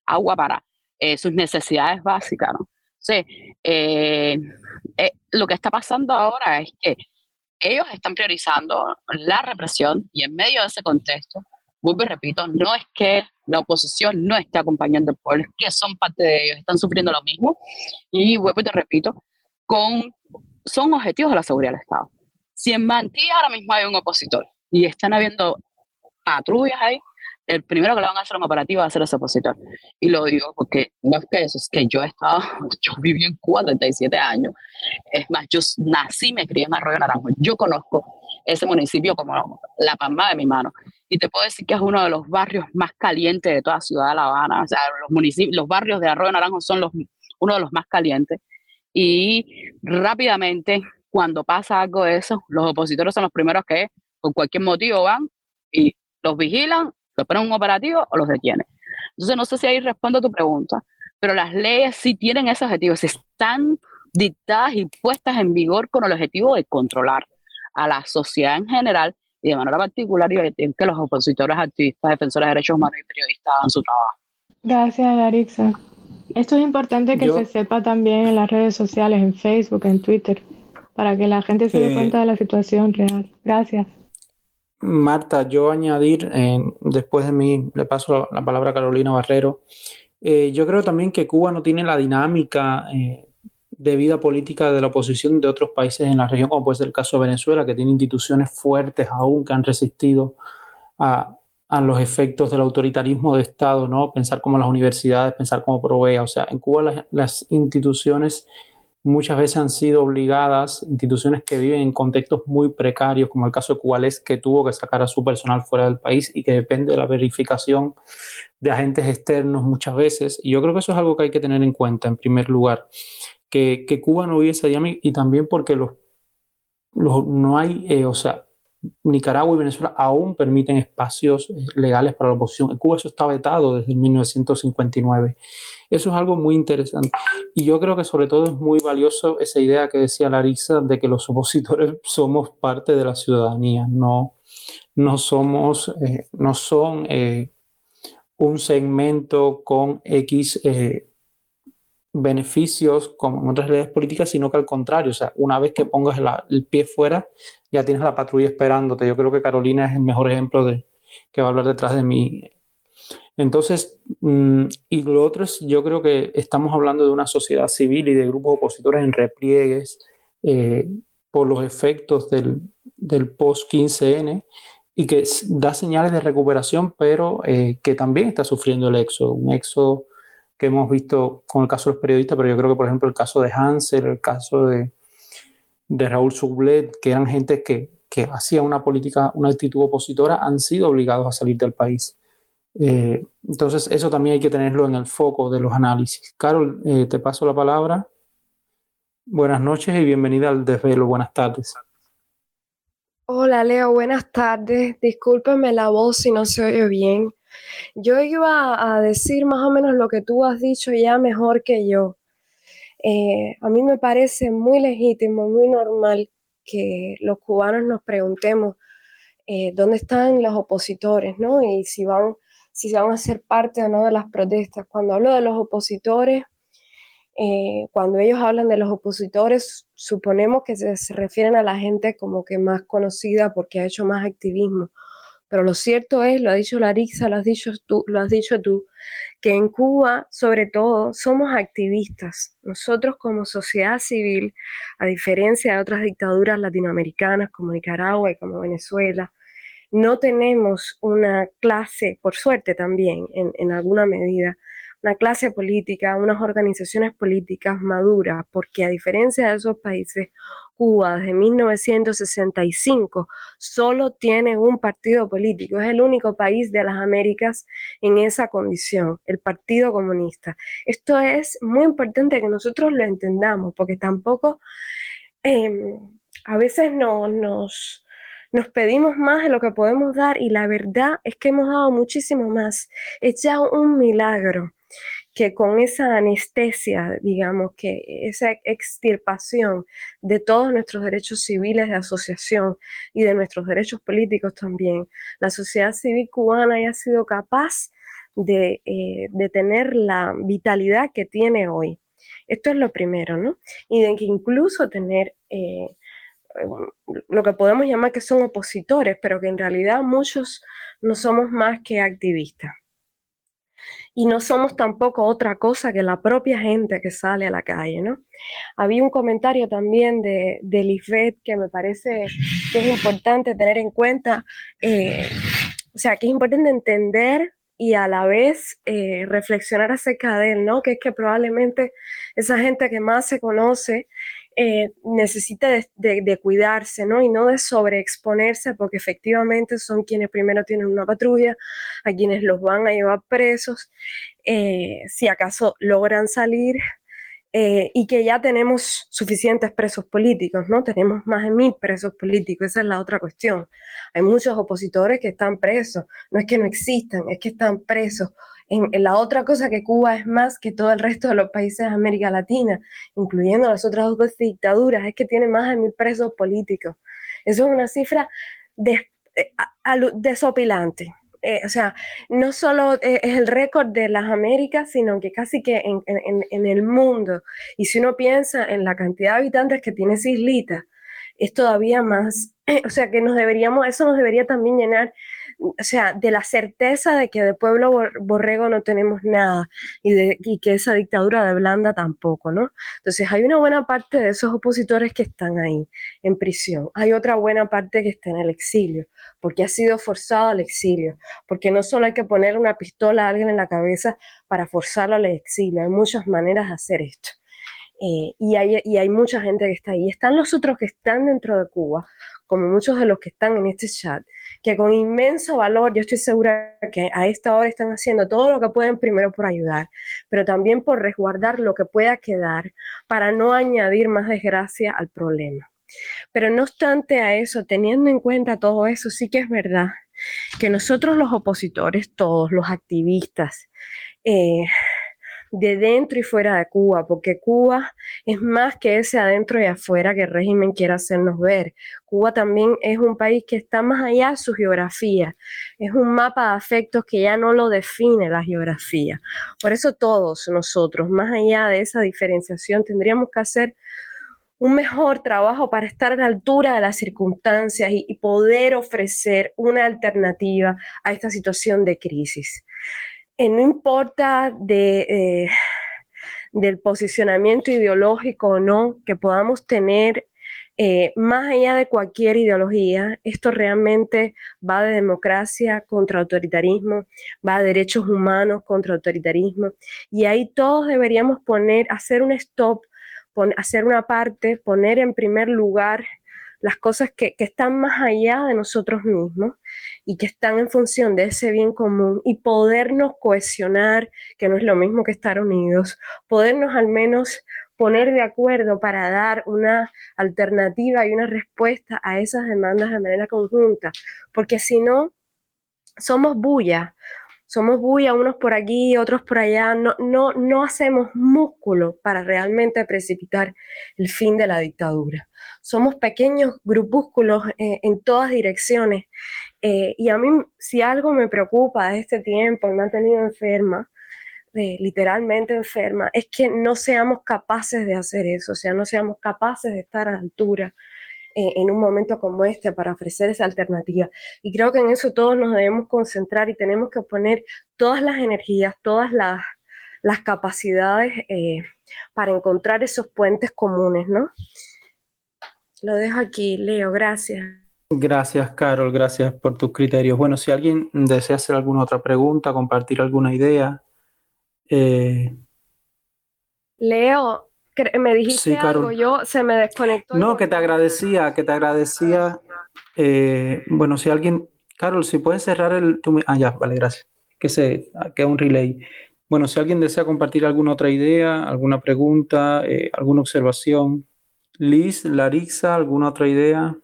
agua para eh, sus necesidades básicas. ¿no? Eh, lo que está pasando ahora es que ellos están priorizando la represión y en medio de ese contexto vuelvo y repito, no es que la oposición no esté acompañando al pueblo, es que son parte de ellos, están sufriendo lo mismo. Y vuelvo y te repito, con, son objetivos de la seguridad del Estado. Si en Mantilla ahora mismo hay un opositor y están habiendo patrullas ahí, el primero que le van a hacer un operativo va a ser ese opositor. Y lo digo porque no es que eso, es que yo he estado, yo viví en Cuba 37 años. Es más, yo nací, me crié en Arroyo Naranjo. Yo conozco ese municipio como la palma de mi mano. Y te puedo decir que es uno de los barrios más calientes de toda Ciudad de La Habana. O sea, los, municipios, los barrios de Arroyo Naranjo son los, uno de los más calientes. Y rápidamente, cuando pasa algo de eso, los opositores son los primeros que, por cualquier motivo, van y los vigilan los ponen un operativo o los detienen. Entonces, no sé si ahí respondo a tu pregunta, pero las leyes sí tienen ese objetivo, están dictadas y puestas en vigor con el objetivo de controlar a la sociedad en general y de manera particular y que los opositores, activistas, defensores de derechos humanos y periodistas hagan su trabajo. Gracias, Arixa. Esto es importante que se sepa también en las redes sociales, en Facebook, en Twitter, para que la gente se dé cuenta de la situación real. Gracias. Marta, yo añadir, después de mí le paso la, palabra a Carolina Barrero, eh, yo creo también que Cuba no tiene la dinámica eh, de vida política de la oposición de otros países en la región, como puede ser el caso de Venezuela, que tiene instituciones fuertes aún que han resistido a, los efectos del autoritarismo de Estado, ¿no? Pensar como las universidades, pensar como provea. O sea, en Cuba las, las instituciones muchas veces han sido obligadas, instituciones que viven en contextos muy precarios, como el caso de Cubales, que tuvo que sacar a su personal fuera del país y que depende de la verificación de agentes externos muchas veces. Y yo creo que eso es algo que hay que tener en cuenta, en primer lugar, que, Cuba no hubiese y también porque los, no hay, eh, o sea, Nicaragua y Venezuela aún permiten espacios eh, legales para la oposición. En Cuba eso está vetado desde 1959. Eso es algo muy interesante. Y yo creo que sobre todo es muy valioso esa idea que decía Larissa de que los opositores somos parte de la ciudadanía, no, no somos, eh, no son eh, un segmento con X beneficios como otras redes políticas, sino que al contrario, o sea, una vez que pongas el pie fuera, ya tienes la patrulla esperándote. Yo creo que Carolina es el mejor ejemplo de que va a hablar detrás de mí. Entonces, mm, y lo otro es, yo creo que estamos hablando de una sociedad civil y de grupos opositores en repliegues eh, por los efectos del, del post-15N y que da señales de recuperación, pero eh, que también está sufriendo el éxodo, un éxodo que hemos visto con el caso de los periodistas, pero yo creo que, por ejemplo, el caso de Hansel, el caso de, de Raúl Sublet, que eran gente que, que hacía una política, una actitud opositora, han sido obligados a salir del país. Eh, entonces, eso también hay que tenerlo en el foco de los análisis. Carol, eh, te paso la palabra. Buenas noches y bienvenida al desvelo. Buenas tardes. Hola Leo, buenas tardes. Discúlpeme la voz si no se oye bien. Yo iba a decir más o menos lo que tú has dicho ya mejor que yo. Eh, a mí me parece muy legítimo, muy normal que los cubanos nos preguntemos eh, dónde están los opositores, ¿no? Y si van, si van a ser parte o no de las protestas. Cuando hablo de los opositores, eh, cuando ellos hablan de los opositores, suponemos que se, se, refieren a la gente como que más conocida porque ha hecho más activismo. Pero lo cierto es, lo ha dicho Larissa, lo has dicho tú, lo has dicho tú, que en Cuba, sobre todo, somos activistas. Nosotros como sociedad civil, a diferencia de otras dictaduras latinoamericanas como Nicaragua y como Venezuela, no tenemos una clase, por suerte también, en, en alguna medida, una clase política, unas organizaciones políticas maduras, porque a diferencia de esos países, Cuba desde 1965 solo tiene un partido político, es el único país de las Américas en esa condición, el Partido Comunista. Esto es muy importante que nosotros lo entendamos, porque tampoco eh, a veces no, nos, nos pedimos más de lo que podemos dar y la verdad es que hemos dado muchísimo más. Es ya un milagro que con esa anestesia, digamos, que esa extirpación de todos nuestros derechos civiles de asociación y de nuestros derechos políticos también, la sociedad civil cubana haya sido capaz de, eh, de tener la vitalidad que tiene hoy. Esto es lo primero, ¿no? Y de que incluso tener eh, lo que podemos llamar que son opositores, pero que en realidad muchos no somos más que activistas y no somos tampoco otra cosa que la propia gente que sale a la calle, ¿no? Había un comentario también de, de que me parece que es importante tener en cuenta, eh, o sea, que es importante entender y a la vez eh, reflexionar acerca de él, ¿no? Que es que probablemente esa gente que más se conoce eh, necesita de, cuidarse, ¿no? Y no de sobreexponerse, porque efectivamente son quienes primero tienen una patrulla, a quienes los van a llevar presos, eh, si acaso logran salir, eh, y que ya tenemos suficientes presos políticos, ¿no? Tenemos más de mil presos políticos, esa es la otra cuestión. Hay muchos opositores que están presos, no es que no existan, es que están presos en, la otra cosa que Cuba es más que todo el resto de los países de América Latina, incluyendo las otras dos dictaduras, es que tiene más de mil presos políticos. Eso es una cifra eh, desopilante. Eh, o sea, no solo eh, es el récord de las Américas, sino que casi que en, en, el mundo. Y si uno piensa en la cantidad de habitantes que tiene esa islita, es todavía más, o sea, que nos deberíamos, eso nos debería también llenar o sea, de la certeza de que de pueblo borrego no tenemos nada y, de, que esa dictadura de Blanda tampoco, ¿no? Entonces hay una buena parte de esos opositores que están ahí, en prisión. Hay otra buena parte que está en el exilio, porque ha sido forzado al exilio, porque no solo hay que poner una pistola a alguien en la cabeza para forzarlo al exilio, hay muchas maneras de hacer esto. Eh, y, hay, y hay mucha gente que está ahí. Están los otros que están dentro de Cuba, como muchos de los que están en este chat, que con inmenso valor, yo estoy segura que a esta hora están haciendo todo lo que pueden primero por ayudar, pero también por resguardar lo que pueda quedar para no añadir más desgracia al problema. Pero no obstante a eso, teniendo en cuenta todo eso, sí que es verdad que nosotros los opositores, todos los activistas, eh, de dentro y fuera de Cuba, porque Cuba es más que ese adentro y afuera que el régimen quiere hacernos ver. Cuba también es un país que está más allá de su geografía, es un mapa de afectos que ya no lo define la geografía. Por eso todos nosotros, más allá de esa diferenciación, tendríamos que hacer un mejor trabajo para estar a la altura de las circunstancias y, poder ofrecer una alternativa a esta situación de crisis. Eh, no importa eh, del posicionamiento ideológico o no que podamos tener, eh, más allá de cualquier ideología, esto realmente va de democracia contra autoritarismo, va de derechos humanos contra autoritarismo, y ahí todos deberíamos poner, hacer un stop, hacer una parte, poner en primer lugar las cosas que, que, están más allá de nosotros mismos y que están en función de ese bien común y podernos cohesionar, que no es lo mismo que estar unidos, podernos al menos poner de acuerdo para dar una alternativa y una respuesta a esas demandas de manera conjunta, porque si no, somos bulla, somos bulla unos por aquí, otros por allá, no, no, no hacemos músculo para realmente precipitar el fin de la dictadura. Somos pequeños grupúsculos eh, en todas direcciones eh, y a mí si algo me preocupa de este tiempo y me ha tenido enferma, literalmente enferma, es que no seamos capaces de hacer eso, o sea, no seamos capaces de estar a altura eh, en un momento como este para ofrecer esa alternativa. Y creo que en eso todos nos debemos concentrar y tenemos que poner todas las energías, todas las, las capacidades eh, para encontrar esos puentes comunes, ¿no? Lo dejo aquí, Leo, gracias. Gracias, Carol, gracias por tus criterios. Bueno, si alguien desea hacer alguna otra pregunta, compartir alguna idea, eh, Leo, me dijiste algo, yo se me desconectó. No, que te agradecía, que te agradecía. Eh, bueno, si alguien, Carol, si puedes cerrar el. ah, ya, vale, gracias. Que se que un relay. Bueno, si alguien desea compartir alguna otra idea, alguna pregunta, eh, alguna observación. Liz, Larixa, ¿alguna otra idea?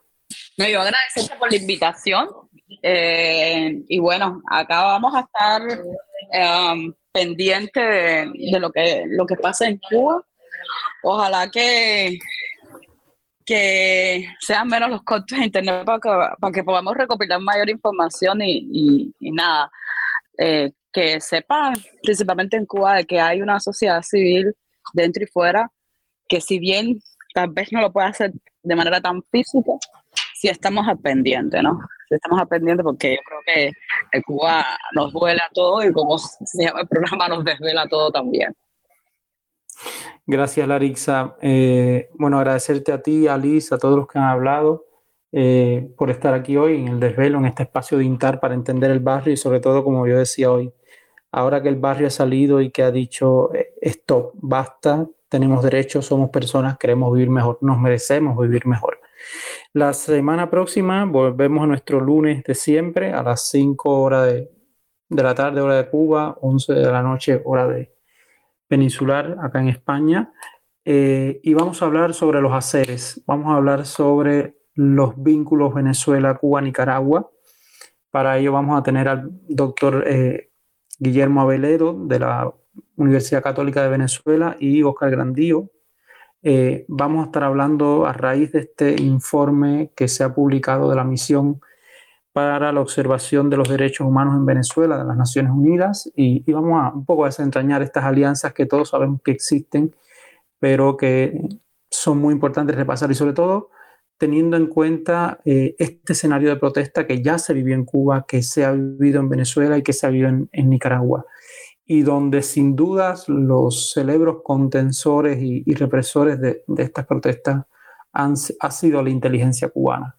No, yo agradecerte por la invitación. y bueno, acá vamos a estar um, pendiente de, lo, que, lo que pasa en Cuba. Ojalá que, que sean menos los costos de Internet para que, para que podamos recopilar mayor información y, nada, eh, que sepan, principalmente en Cuba, de que hay una sociedad civil dentro y fuera, que si bien tal vez no lo pueda hacer de manera tan física, si estamos al pendiente, ¿no? estamos aprendiendo porque yo creo que el Cuba nos vuela todo y como se llama el programa nos desvela todo también. Gracias, Larixa. Eh, bueno, agradecerte a ti, a Liz, a todos los que han hablado eh, por estar aquí hoy en el desvelo, en este espacio de INTAR para entender el barrio y sobre todo, como yo decía hoy, ahora que el barrio ha salido y que ha dicho, eh, stop, basta, tenemos derechos, somos personas, queremos vivir mejor, nos merecemos vivir mejor. La semana próxima volvemos a nuestro lunes de siempre a las 5 horas de, la tarde, hora de Cuba, 11 de la noche, hora de peninsular, acá en España. Eh, y vamos a hablar sobre los haceres, vamos a hablar sobre los vínculos Venezuela-Cuba-Nicaragua. Para ello vamos a tener al doctor eh, Guillermo Aveledo de la Universidad Católica de Venezuela y Oscar Grandío. Eh, vamos a estar hablando a raíz de este informe que se ha publicado de la misión para la observación de los derechos humanos en Venezuela de las Naciones Unidas y, vamos a un poco a desentrañar estas alianzas que todos sabemos que existen, pero que son muy importantes repasar y sobre todo teniendo en cuenta eh, este escenario de protesta que ya se vivió en Cuba, que se ha vivido en Venezuela y que se ha vivido en Nicaragua y donde sin dudas los celebros contensores y, represores de, estas protestas han ha sido la inteligencia cubana.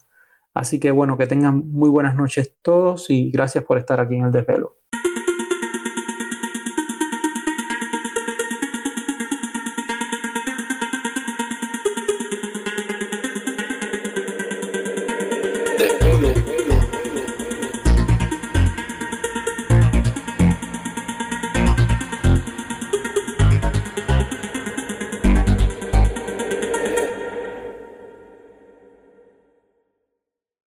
Así que bueno, que tengan muy buenas noches todos y gracias por estar aquí en el desvelo.